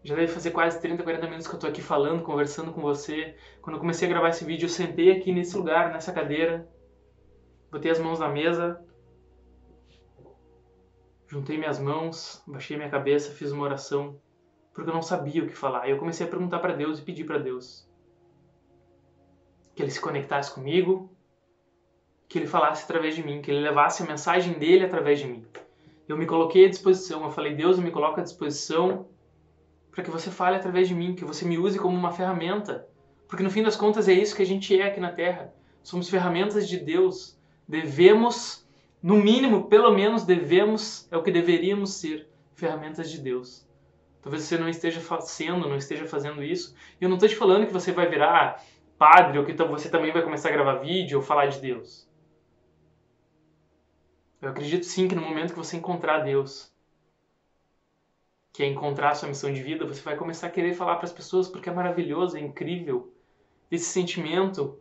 [SPEAKER 1] já deve fazer quase 30, 40 minutos que eu tô aqui falando, conversando com você. Quando eu comecei a gravar esse vídeo, eu sentei aqui nesse lugar, nessa cadeira, botei as mãos na mesa, juntei minhas mãos, baixei minha cabeça, fiz uma oração, porque eu não sabia o que falar. E eu comecei a perguntar para Deus e pedir para Deus que ele se conectasse comigo, que ele falasse através de mim, que ele levasse a mensagem dele através de mim. Eu me coloquei à disposição, eu falei, Deus, eu me coloco à disposição para que você fale através de mim, que você me use como uma ferramenta. Porque no fim das contas é isso que a gente é aqui na Terra. Somos ferramentas de Deus. Devemos, no mínimo, pelo menos devemos, é o que deveríamos ser, ferramentas de Deus. Talvez você não esteja fazendo, não esteja fazendo isso. E eu não estou te falando que você vai virar padre ou que você também vai começar a gravar vídeo ou falar de Deus. Eu acredito sim que no momento que você encontrar Deus, que é encontrar a sua missão de vida, você vai começar a querer falar para as pessoas porque é maravilhoso, é incrível. Esse sentimento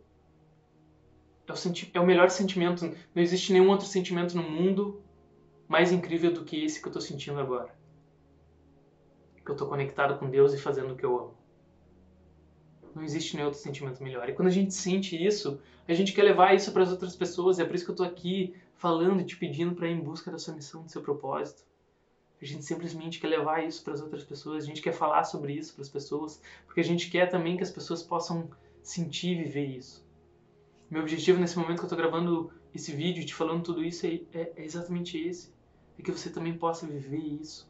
[SPEAKER 1] é o, senti é o melhor sentimento. Não existe nenhum outro sentimento no mundo mais incrível do que esse que eu estou sentindo agora. Que eu estou conectado com Deus e fazendo o que eu amo. Não existe nenhum outro sentimento melhor. E quando a gente sente isso, a gente quer levar isso para as outras pessoas. É por isso que eu estou aqui falando e te pedindo para ir em busca da sua missão, do seu propósito. A gente simplesmente quer levar isso para as outras pessoas, a gente quer falar sobre isso para as pessoas, porque a gente quer também que as pessoas possam sentir e viver isso. Meu objetivo nesse momento que eu estou gravando esse vídeo, te falando tudo isso, é, é, é exatamente esse. É que você também possa viver isso.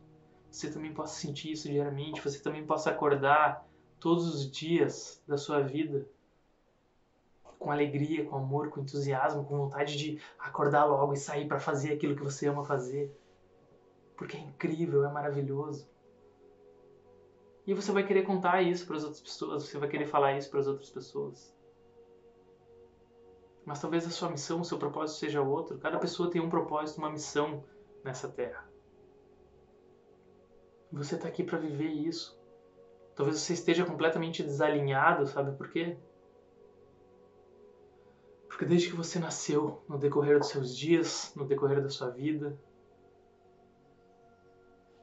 [SPEAKER 1] Você também possa sentir isso diariamente. Você também possa acordar todos os dias da sua vida com alegria, com amor, com entusiasmo, com vontade de acordar logo e sair para fazer aquilo que você ama fazer. Porque é incrível, é maravilhoso. E você vai querer contar isso para as outras pessoas, você vai querer falar isso para as outras pessoas. Mas talvez a sua missão, o seu propósito seja outro. Cada pessoa tem um propósito, uma missão nessa terra. Você está aqui para viver isso. Talvez você esteja completamente desalinhado, sabe por quê? Porque desde que você nasceu, no decorrer dos seus dias, no decorrer da sua vida,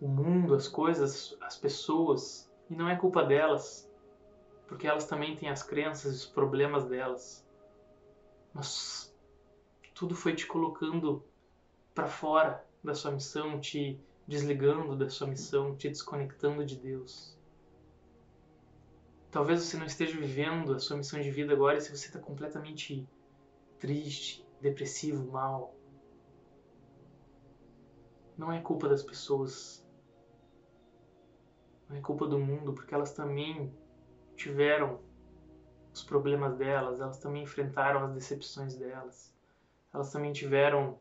[SPEAKER 1] o mundo, as coisas, as pessoas, e não é culpa delas, porque elas também têm as crenças e os problemas delas. Mas tudo foi te colocando para fora da sua missão, te desligando da sua missão, te desconectando de Deus. Talvez você não esteja vivendo a sua missão de vida agora se você está completamente triste, depressivo, mal. Não é culpa das pessoas. Não é culpa do mundo, porque elas também tiveram os problemas delas, elas também enfrentaram as decepções delas. Elas também tiveram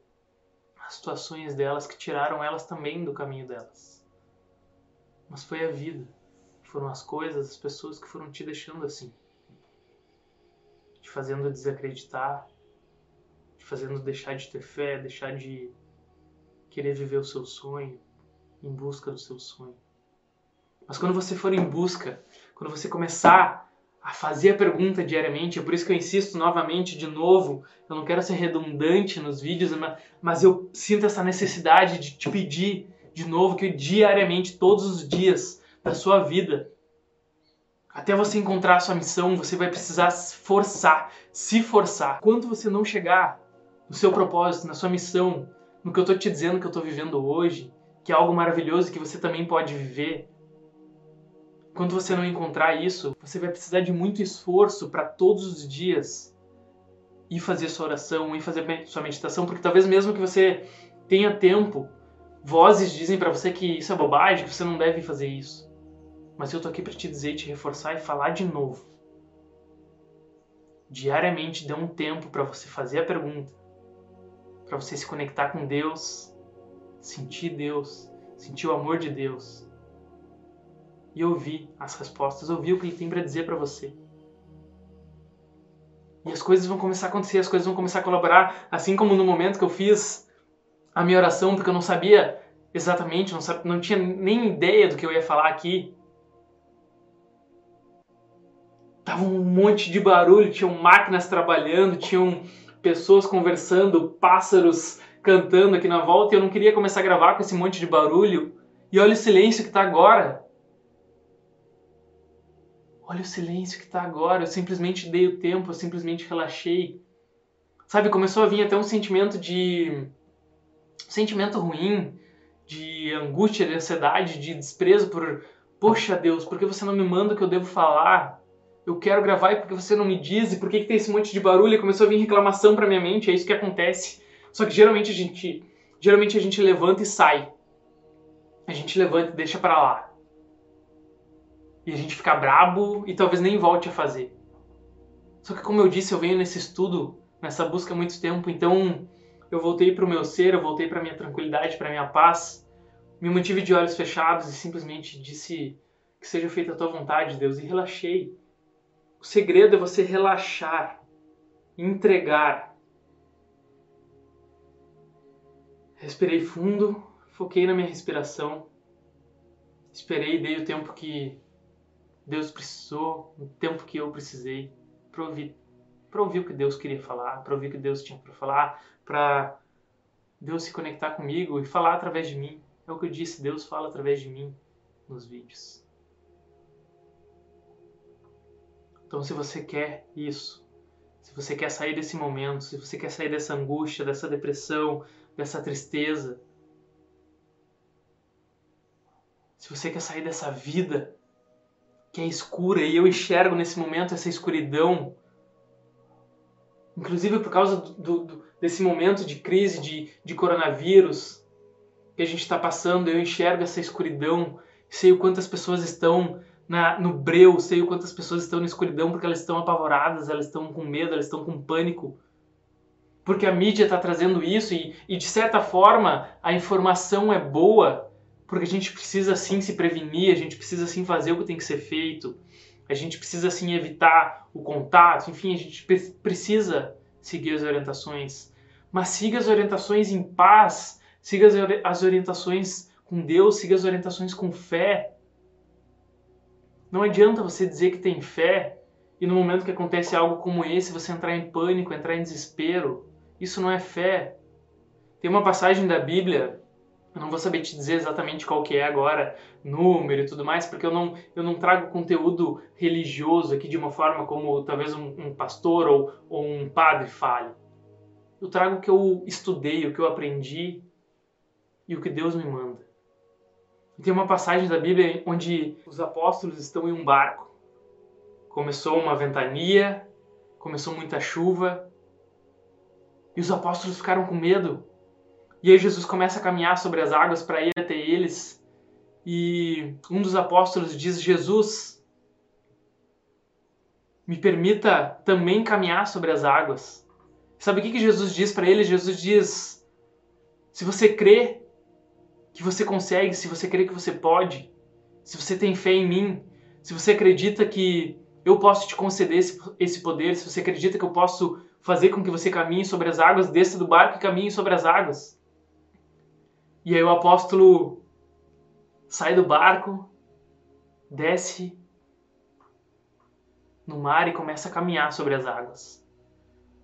[SPEAKER 1] as situações delas que tiraram elas também do caminho delas. Mas foi a vida. Foram as coisas, as pessoas que foram te deixando assim. Te fazendo desacreditar, te fazendo deixar de ter fé, deixar de querer viver o seu sonho, em busca do seu sonho. Mas quando você for em busca, quando você começar a fazer a pergunta diariamente, é por isso que eu insisto novamente, de novo, eu não quero ser redundante nos vídeos, mas eu sinto essa necessidade de te pedir de novo que diariamente, todos os dias da sua vida, até você encontrar a sua missão, você vai precisar forçar, se forçar. Quando você não chegar no seu propósito, na sua missão, no que eu estou te dizendo que eu estou vivendo hoje, que é algo maravilhoso que você também pode viver. Quando você não encontrar isso, você vai precisar de muito esforço para todos os dias ir fazer sua oração, ir fazer sua meditação, porque talvez mesmo que você tenha tempo, vozes dizem para você que isso é bobagem, que você não deve fazer isso. Mas eu tô aqui para te dizer, te reforçar e falar de novo. Diariamente dê um tempo para você fazer a pergunta para você se conectar com Deus, sentir Deus, sentir o amor de Deus e ouvir as respostas, ouvir o que Ele tem para dizer para você. E as coisas vão começar a acontecer, as coisas vão começar a colaborar, assim como no momento que eu fiz a minha oração, porque eu não sabia exatamente, não, sabia, não tinha nem ideia do que eu ia falar aqui. Tava um monte de barulho, tinham máquinas trabalhando, tinham pessoas conversando, pássaros cantando aqui na volta, e eu não queria começar a gravar com esse monte de barulho. E olha o silêncio que tá agora. Olha o silêncio que tá agora. Eu simplesmente dei o tempo, eu simplesmente relaxei. Sabe, começou a vir até um sentimento de. Um sentimento ruim, de angústia, de ansiedade, de desprezo por. Poxa Deus, por que você não me manda o que eu devo falar? Eu quero gravar e por que você não me diz? E por que, que tem esse monte de barulho? E começou a vir reclamação pra minha mente, é isso que acontece. Só que geralmente a gente. Geralmente a gente levanta e sai. A gente levanta e deixa pra lá e a gente ficar brabo e talvez nem volte a fazer. Só que como eu disse, eu venho nesse estudo, nessa busca há muito tempo, então eu voltei para o meu ser, eu voltei para minha tranquilidade, para minha paz, me mantive de olhos fechados e simplesmente disse que seja feita a tua vontade, Deus, e relaxei. O segredo é você relaxar, entregar. Respirei fundo, foquei na minha respiração, esperei, dei o tempo que Deus precisou, no tempo que eu precisei, para ouvir, para ouvir o que Deus queria falar, para ouvir o que Deus tinha para falar, para Deus se conectar comigo e falar através de mim. É o que eu disse, Deus fala através de mim nos vídeos. Então, se você quer isso, se você quer sair desse momento, se você quer sair dessa angústia, dessa depressão, dessa tristeza, se você quer sair dessa vida que é escura e eu enxergo nesse momento essa escuridão. Inclusive por causa do, do, desse momento de crise, de, de coronavírus que a gente está passando, eu enxergo essa escuridão, sei o quanto as pessoas estão na, no breu, sei o quanto as pessoas estão na escuridão porque elas estão apavoradas, elas estão com medo, elas estão com pânico. Porque a mídia está trazendo isso e, e, de certa forma, a informação é boa, porque a gente precisa sim se prevenir, a gente precisa sim fazer o que tem que ser feito, a gente precisa sim evitar o contato, enfim, a gente precisa seguir as orientações. Mas siga as orientações em paz, siga as orientações com Deus, siga as orientações com fé. Não adianta você dizer que tem fé e no momento que acontece algo como esse você entrar em pânico, entrar em desespero. Isso não é fé. Tem uma passagem da Bíblia eu não vou saber te dizer exatamente qual que é agora, número e tudo mais, porque eu não, eu não trago conteúdo religioso aqui de uma forma como talvez um, um pastor ou, ou um padre fale. Eu trago o que eu estudei, o que eu aprendi e o que Deus me manda. Tem uma passagem da Bíblia onde os apóstolos estão em um barco. Começou uma ventania, começou muita chuva, e os apóstolos ficaram com medo e aí Jesus começa a caminhar sobre as águas para ir até eles. E um dos apóstolos diz: Jesus, me permita também caminhar sobre as águas. Sabe o que, que Jesus diz para ele? Jesus diz: se você crê que você consegue, se você crê que você pode, se você tem fé em mim, se você acredita que eu posso te conceder esse, esse poder, se você acredita que eu posso fazer com que você caminhe sobre as águas, desça do barco e caminhe sobre as águas. E aí o apóstolo sai do barco, desce no mar e começa a caminhar sobre as águas.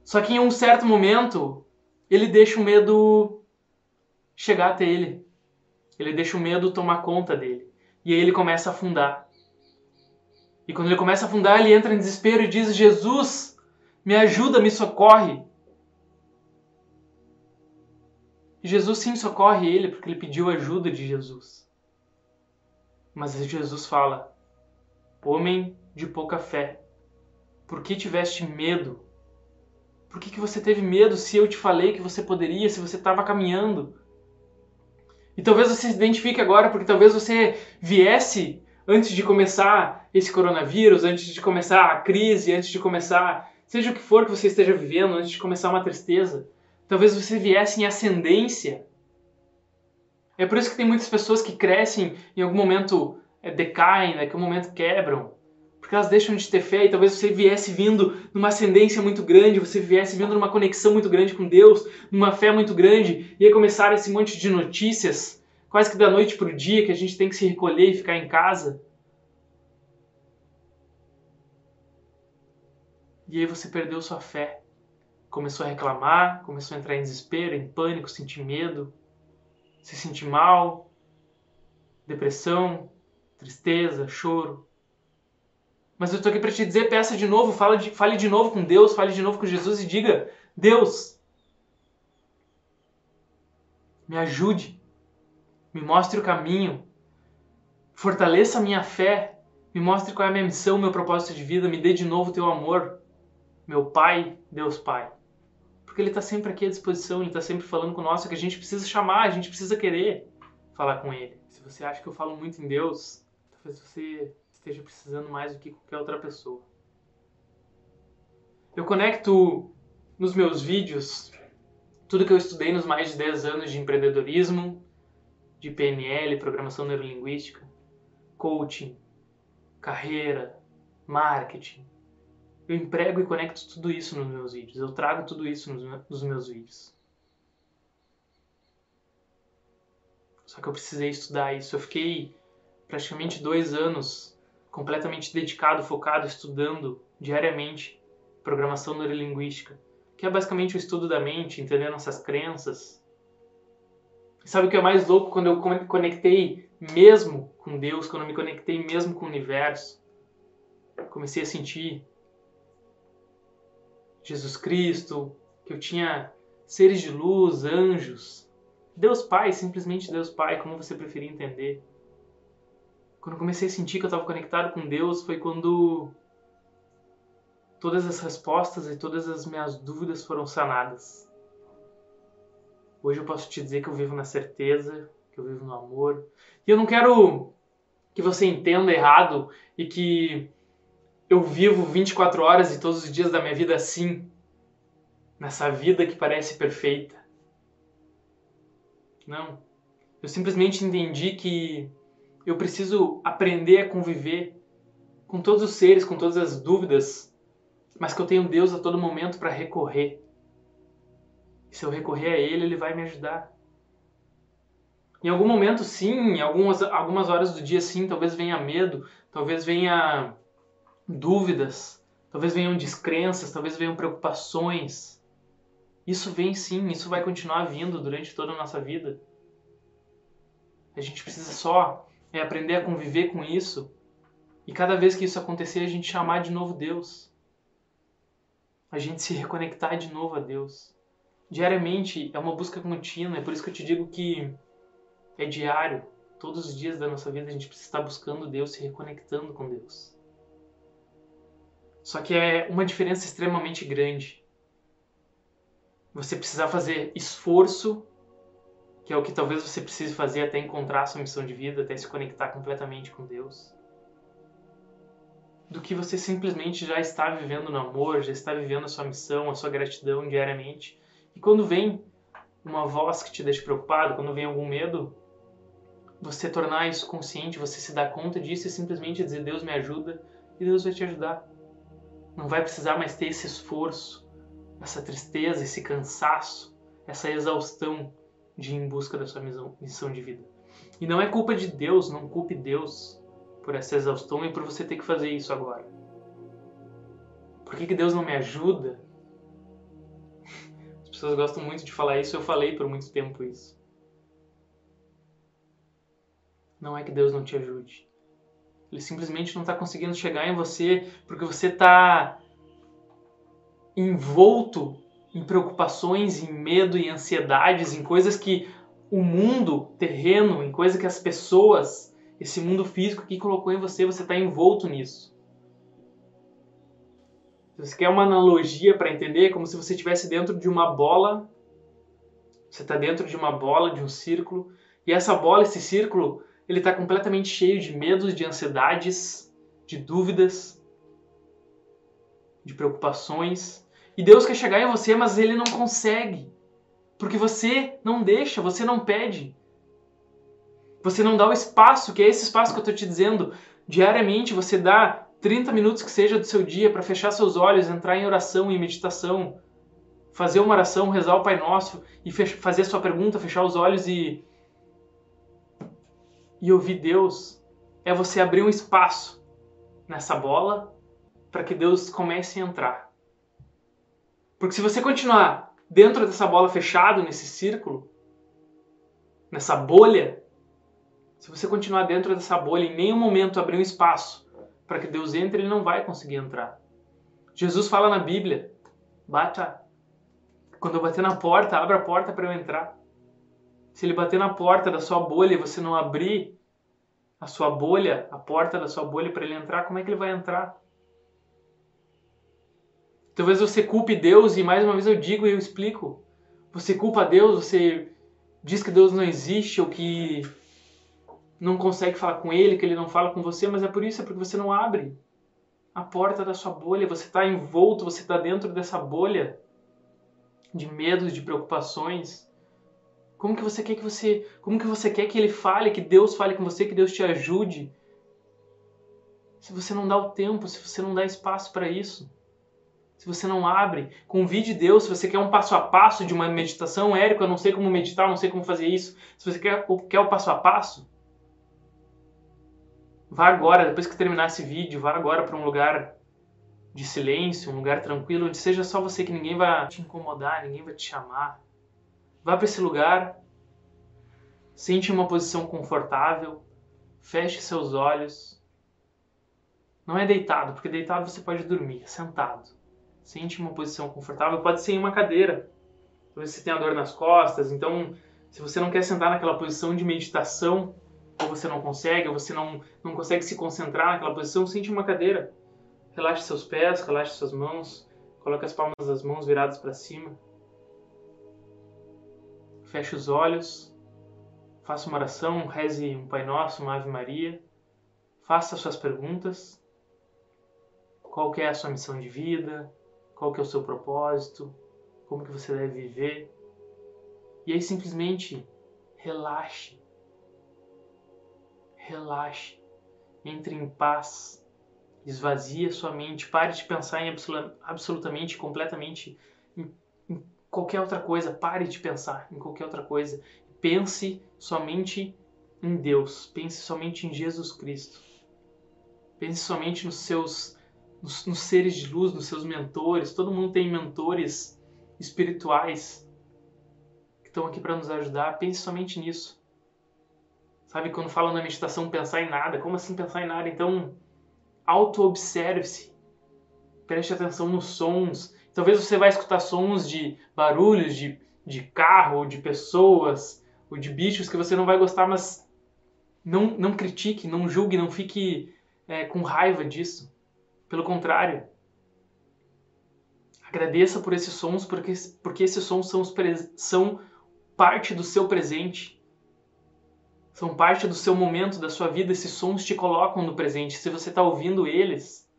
[SPEAKER 1] Só que em um certo momento, ele deixa o medo chegar até ele. Ele deixa o medo tomar conta dele. E aí ele começa a afundar. E quando ele começa a afundar, ele entra em desespero e diz: Jesus, me ajuda, me socorre. E Jesus sim socorre ele porque ele pediu ajuda de Jesus. Mas Jesus fala: Homem de pouca fé, por que tiveste medo? Por que, que você teve medo se eu te falei que você poderia, se você estava caminhando? E talvez você se identifique agora porque talvez você viesse antes de começar esse coronavírus, antes de começar a crise, antes de começar, seja o que for que você esteja vivendo, antes de começar uma tristeza. Talvez você viesse em ascendência. É por isso que tem muitas pessoas que crescem em algum momento é, decaem, em algum momento quebram. Porque elas deixam de ter fé e talvez você viesse vindo numa ascendência muito grande, você viesse vindo numa conexão muito grande com Deus, numa fé muito grande, e aí esse monte de notícias, quase que da noite para o dia, que a gente tem que se recolher e ficar em casa. E aí você perdeu sua fé. Começou a reclamar, começou a entrar em desespero, em pânico, sentir medo, se sentir mal, depressão, tristeza, choro. Mas eu estou aqui para te dizer, peça de novo, fale de, fale de novo com Deus, fale de novo com Jesus e diga: Deus, me ajude, me mostre o caminho, fortaleça a minha fé, me mostre qual é a minha missão, meu propósito de vida, me dê de novo o teu amor, meu Pai, Deus Pai. Porque Ele está sempre aqui à disposição, Ele está sempre falando com nós, que a gente precisa chamar, a gente precisa querer falar com Ele. Se você acha que eu falo muito em Deus, talvez você esteja precisando mais do que qualquer outra pessoa. Eu conecto nos meus vídeos tudo que eu estudei nos mais de 10 anos de empreendedorismo, de PNL, programação neurolinguística, coaching, carreira, marketing. Eu emprego e conecto tudo isso nos meus vídeos. Eu trago tudo isso nos meus vídeos. Só que eu precisei estudar isso. Eu fiquei praticamente dois anos completamente dedicado, focado, estudando diariamente programação neurolinguística, que é basicamente o estudo da mente, entender nossas crenças. sabe o que é mais louco quando eu conectei mesmo com Deus, quando eu me conectei mesmo com o universo? Comecei a sentir Jesus Cristo, que eu tinha seres de luz, anjos, Deus Pai, simplesmente Deus Pai, como você preferir entender. Quando eu comecei a sentir que eu estava conectado com Deus, foi quando todas as respostas e todas as minhas dúvidas foram sanadas. Hoje eu posso te dizer que eu vivo na certeza, que eu vivo no amor. E eu não quero que você entenda errado e que eu vivo 24 horas e todos os dias da minha vida assim, nessa vida que parece perfeita. Não. Eu simplesmente entendi que eu preciso aprender a conviver com todos os seres, com todas as dúvidas, mas que eu tenho Deus a todo momento para recorrer. E se eu recorrer a Ele, Ele vai me ajudar. Em algum momento, sim, em algumas, algumas horas do dia, sim, talvez venha medo, talvez venha dúvidas, talvez venham descrenças, talvez venham preocupações. Isso vem sim, isso vai continuar vindo durante toda a nossa vida. A gente precisa só é aprender a conviver com isso e cada vez que isso acontecer a gente chamar de novo Deus. A gente se reconectar de novo a Deus. Diariamente é uma busca contínua, é por isso que eu te digo que é diário. Todos os dias da nossa vida a gente precisa estar buscando Deus, se reconectando com Deus. Só que é uma diferença extremamente grande. Você precisa fazer esforço que é o que talvez você precise fazer até encontrar sua missão de vida, até se conectar completamente com Deus, do que você simplesmente já está vivendo no amor, já está vivendo a sua missão, a sua gratidão diariamente. E quando vem uma voz que te deixa preocupado, quando vem algum medo, você tornar isso consciente, você se dar conta disso e simplesmente dizer: Deus me ajuda, e Deus vai te ajudar. Não vai precisar mais ter esse esforço, essa tristeza, esse cansaço, essa exaustão de ir em busca da sua missão de vida. E não é culpa de Deus, não culpe Deus por essa exaustão e por você ter que fazer isso agora. Por que, que Deus não me ajuda? As pessoas gostam muito de falar isso, eu falei por muito tempo isso. Não é que Deus não te ajude. Ele simplesmente não está conseguindo chegar em você porque você está envolto em preocupações, em medo, em ansiedades, em coisas que o mundo terreno, em coisas que as pessoas, esse mundo físico que colocou em você, você está envolto nisso. Você quer uma analogia para entender, como se você estivesse dentro de uma bola, você está dentro de uma bola, de um círculo, e essa bola, esse círculo, ele está completamente cheio de medos, de ansiedades, de dúvidas, de preocupações. E Deus quer chegar em você, mas ele não consegue. Porque você não deixa, você não pede. Você não dá o espaço, que é esse espaço que eu estou te dizendo. Diariamente você dá 30 minutos que seja do seu dia para fechar seus olhos, entrar em oração e meditação, fazer uma oração, rezar o Pai Nosso e fazer sua pergunta, fechar os olhos e e ouvir Deus é você abrir um espaço nessa bola para que Deus comece a entrar. Porque se você continuar dentro dessa bola fechado nesse círculo, nessa bolha, se você continuar dentro dessa bolha em nenhum momento abrir um espaço para que Deus entre, ele não vai conseguir entrar. Jesus fala na Bíblia: bata. Quando eu bater na porta, abra a porta para eu entrar. Se ele bater na porta da sua bolha e você não abrir a sua bolha, a porta da sua bolha para ele entrar, como é que ele vai entrar? Talvez você culpe Deus e mais uma vez eu digo e eu explico. Você culpa Deus, você diz que Deus não existe ou que não consegue falar com ele, que ele não fala com você, mas é por isso, é porque você não abre a porta da sua bolha, você está envolto, você está dentro dessa bolha de medos, de preocupações. Como que você quer que você, como que você quer que ele fale, que Deus fale com você, que Deus te ajude? Se você não dá o tempo, se você não dá espaço para isso. Se você não abre, convide Deus, se você quer um passo a passo de uma meditação, Érico, eu não sei como meditar, não sei como fazer isso. Se você quer, quer o passo a passo, vá agora, depois que terminar esse vídeo, vá agora para um lugar de silêncio, um lugar tranquilo, onde seja só você, que ninguém vai te incomodar, ninguém vai te chamar. Vá para esse lugar, sente uma posição confortável, feche seus olhos. Não é deitado, porque deitado você pode dormir, é sentado. Sente uma posição confortável, pode ser em uma cadeira. Talvez você tenha dor nas costas, então se você não quer sentar naquela posição de meditação, ou você não consegue, ou você não, não consegue se concentrar naquela posição, sente uma cadeira. Relaxe seus pés, relaxe suas mãos, coloque as palmas das mãos viradas para cima. Feche os olhos, faça uma oração, reze um Pai Nosso, uma Ave Maria, faça suas perguntas. Qual é a sua missão de vida? qual que é o seu propósito, como que você deve viver. E aí simplesmente relaxe. Relaxe. Entre em paz. Esvazie a sua mente. Pare de pensar em absolutamente, completamente qualquer outra coisa. Pare de pensar em qualquer outra coisa. Pense somente em Deus. Pense somente em Jesus Cristo. Pense somente nos seus nos, nos seres de luz, nos seus mentores. Todo mundo tem mentores espirituais que estão aqui para nos ajudar. Pense somente nisso. Sabe, quando falam na meditação pensar em nada, como assim pensar em nada? Então, auto-observe-se. Preste atenção nos sons. Talvez você vai escutar sons de barulhos, de, de carro, ou de pessoas, ou de bichos que você não vai gostar, mas não, não critique, não julgue, não fique é, com raiva disso. Pelo contrário, agradeça por esses sons, porque, porque esses sons são, são parte do seu presente. São parte do seu momento, da sua vida. Esses sons te colocam no presente. Se você está ouvindo eles,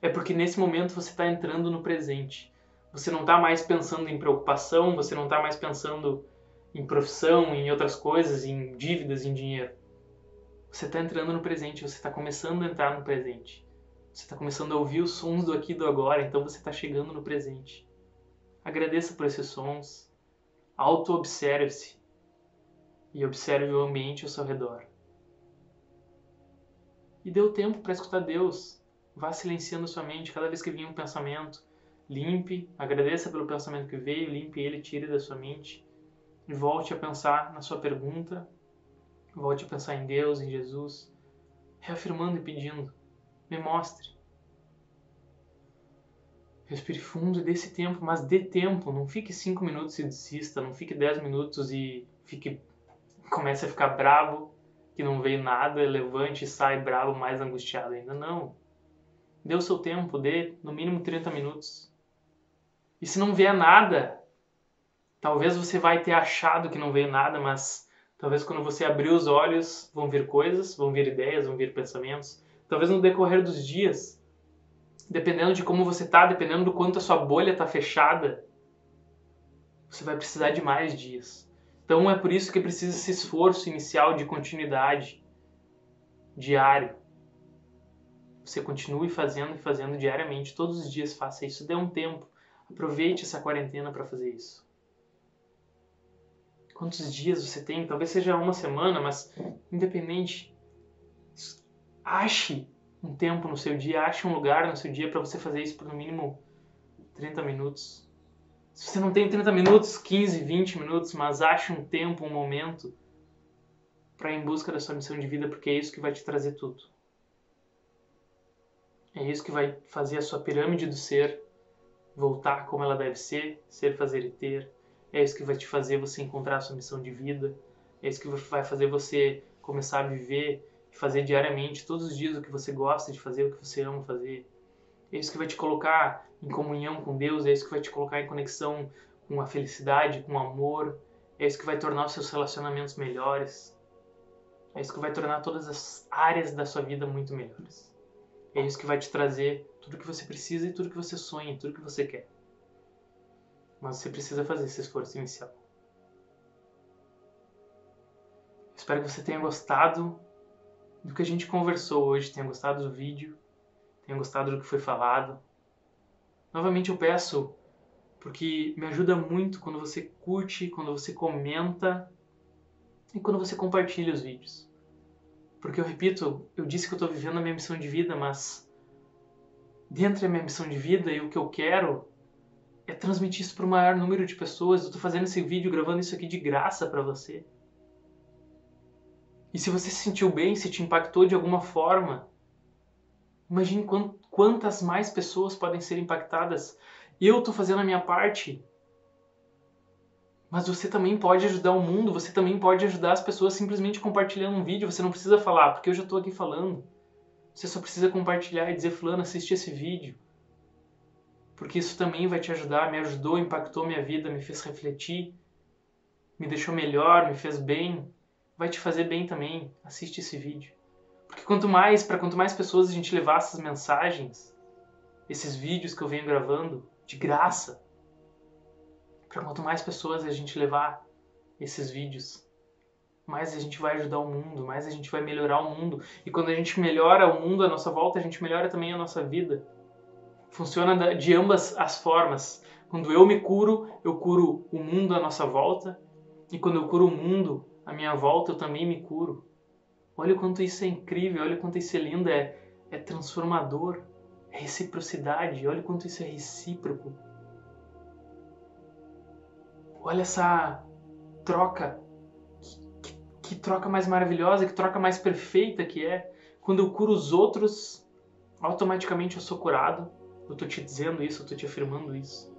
[SPEAKER 1] é porque nesse momento você está entrando no presente. Você não está mais pensando em preocupação, você não está mais pensando em profissão, em outras coisas, em dívidas, em dinheiro. Você está entrando no presente, você está começando a entrar no presente. Você está começando a ouvir os sons do aqui e do agora, então você está chegando no presente. Agradeça por esses sons. Auto-observe-se e observe o ambiente ao seu redor. E dê o tempo para escutar Deus. Vá silenciando sua mente cada vez que vier um pensamento. Limpe, agradeça pelo pensamento que veio, limpe ele, tire da sua mente e volte a pensar na sua pergunta. Volte a pensar em Deus, em Jesus, reafirmando e pedindo me mostre. Respire fundo e dê esse tempo, mas dê tempo. Não fique cinco minutos e desista. Não fique dez minutos e fique comece a ficar bravo que não veio nada, levante e sai bravo, mais angustiado ainda. Não. Dê o seu tempo, dê no mínimo 30 minutos. E se não vier nada, talvez você vai ter achado que não veio nada, mas talvez quando você abrir os olhos vão vir coisas, vão vir ideias, vão vir pensamentos talvez no decorrer dos dias, dependendo de como você tá, dependendo do quanto a sua bolha está fechada, você vai precisar de mais dias. Então é por isso que precisa esse esforço inicial de continuidade diário. você continue fazendo e fazendo diariamente, todos os dias faça isso, dê um tempo. Aproveite essa quarentena para fazer isso. Quantos dias você tem? Talvez seja uma semana, mas independente, ache um tempo no seu dia, ache um lugar no seu dia para você fazer isso por no mínimo 30 minutos. Se você não tem 30 minutos, 15, 20 minutos, mas ache um tempo, um momento para ir em busca da sua missão de vida, porque é isso que vai te trazer tudo. É isso que vai fazer a sua pirâmide do ser voltar como ela deve ser, ser, fazer e ter. É isso que vai te fazer você encontrar a sua missão de vida. É isso que vai fazer você começar a viver e fazer diariamente, todos os dias, o que você gosta de fazer, o que você ama fazer. É isso que vai te colocar em comunhão com Deus, é isso que vai te colocar em conexão com a felicidade, com o amor. É isso que vai tornar os seus relacionamentos melhores. É isso que vai tornar todas as áreas da sua vida muito melhores. É isso que vai te trazer tudo que você precisa e tudo que você sonha, tudo que você quer. Mas você precisa fazer esse esforço inicial. Espero que você tenha gostado do que a gente conversou hoje, tenha gostado do vídeo, tenha gostado do que foi falado. Novamente eu peço, porque me ajuda muito quando você curte, quando você comenta e quando você compartilha os vídeos. Porque eu repito, eu disse que eu estou vivendo a minha missão de vida, mas dentro da minha missão de vida e o que eu quero é transmitir isso para o maior número de pessoas. Eu estou fazendo esse vídeo, gravando isso aqui de graça para você. E se você se sentiu bem, se te impactou de alguma forma, imagine quantas mais pessoas podem ser impactadas. Eu estou fazendo a minha parte mas você também pode ajudar o mundo, você também pode ajudar as pessoas simplesmente compartilhando um vídeo. Você não precisa falar, porque eu já estou aqui falando. Você só precisa compartilhar e dizer, fulano, assiste esse vídeo. Porque isso também vai te ajudar, me ajudou, impactou minha vida, me fez refletir, me deixou melhor, me fez bem. Vai te fazer bem também. Assiste esse vídeo. Porque quanto mais, para quanto mais pessoas a gente levar essas mensagens, esses vídeos que eu venho gravando, de graça, para quanto mais pessoas a gente levar esses vídeos, mais a gente vai ajudar o mundo, mais a gente vai melhorar o mundo. E quando a gente melhora o mundo à nossa volta, a gente melhora também a nossa vida. Funciona de ambas as formas. Quando eu me curo, eu curo o mundo à nossa volta. E quando eu curo o mundo à minha volta, eu também me curo. Olha o quanto isso é incrível, olha o quanto isso é lindo, é, é transformador, é reciprocidade, olha o quanto isso é recíproco. Olha essa troca. Que, troca mais maravilhosa, que troca mais perfeita que é. Quando eu curo os outros, automaticamente eu sou curado. Eu tô te dizendo isso, eu tô te afirmando isso.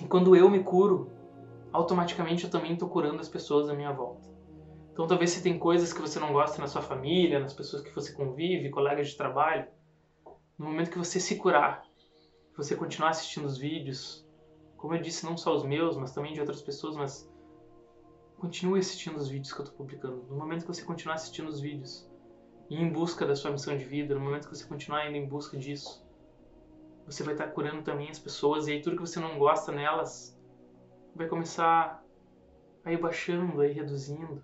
[SPEAKER 1] E quando eu me curo, automaticamente eu também tô curando as pessoas à minha volta. Então talvez se tem coisas que você não gosta na sua família, nas pessoas que você convive, colegas de trabalho, no momento que você se curar, você continuar assistindo os vídeos, como eu disse, não só os meus, mas também de outras pessoas, mas continue assistindo os vídeos que eu estou publicando. No momento que você continuar assistindo os vídeos e em busca da sua missão de vida, no momento que você continuar indo em busca disso, você vai estar curando também as pessoas e aí tudo que você não gosta nelas vai começar a ir baixando, a ir reduzindo.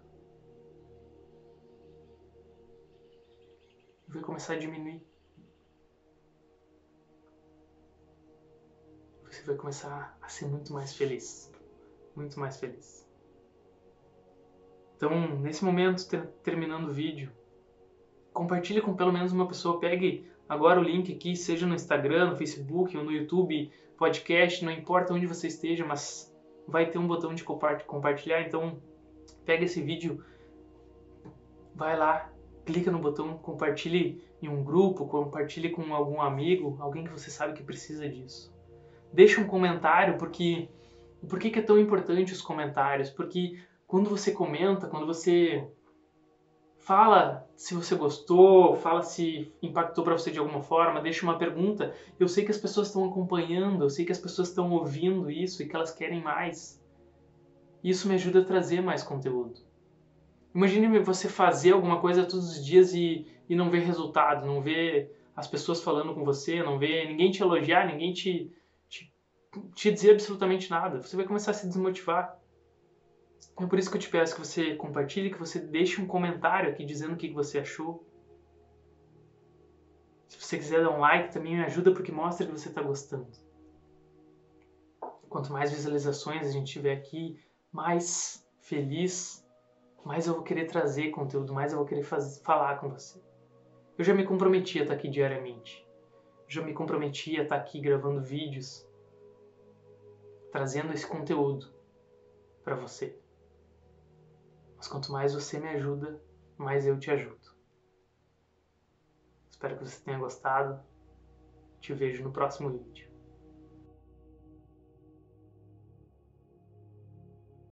[SPEAKER 1] Vai começar a diminuir. você vai começar a ser muito mais feliz. Muito mais feliz. Então, nesse momento, ter, terminando o vídeo, compartilhe com pelo menos uma pessoa. Pegue agora o link aqui, seja no Instagram, no Facebook ou no YouTube, podcast, não importa onde você esteja, mas vai ter um botão de compartilhar. Então, pega esse vídeo, vai lá, clica no botão, compartilhe em um grupo, compartilhe com algum amigo, alguém que você sabe que precisa disso deixa um comentário, porque por que, que é tão importante os comentários? Porque quando você comenta, quando você fala se você gostou, fala se impactou para você de alguma forma, deixa uma pergunta. Eu sei que as pessoas estão acompanhando, eu sei que as pessoas estão ouvindo isso e que elas querem mais. Isso me ajuda a trazer mais conteúdo. Imagine você fazer alguma coisa todos os dias e, e não ver resultado, não ver as pessoas falando com você, não ver ninguém te elogiar, ninguém te, te dizer absolutamente nada. Você vai começar a se desmotivar. É por isso que eu te peço que você compartilhe, que você deixe um comentário aqui dizendo o que você achou. Se você quiser dar um like, também me ajuda porque mostra que você está gostando. Quanto mais visualizações a gente tiver aqui, mais feliz, mais eu vou querer trazer conteúdo, mais eu vou querer falar com você. Eu já me comprometi a estar aqui diariamente. Eu já me comprometi a estar aqui gravando vídeos, trazendo esse conteúdo para você. Mas quanto mais você me ajuda, mais eu te ajudo. Espero que você tenha gostado. Te vejo no próximo vídeo.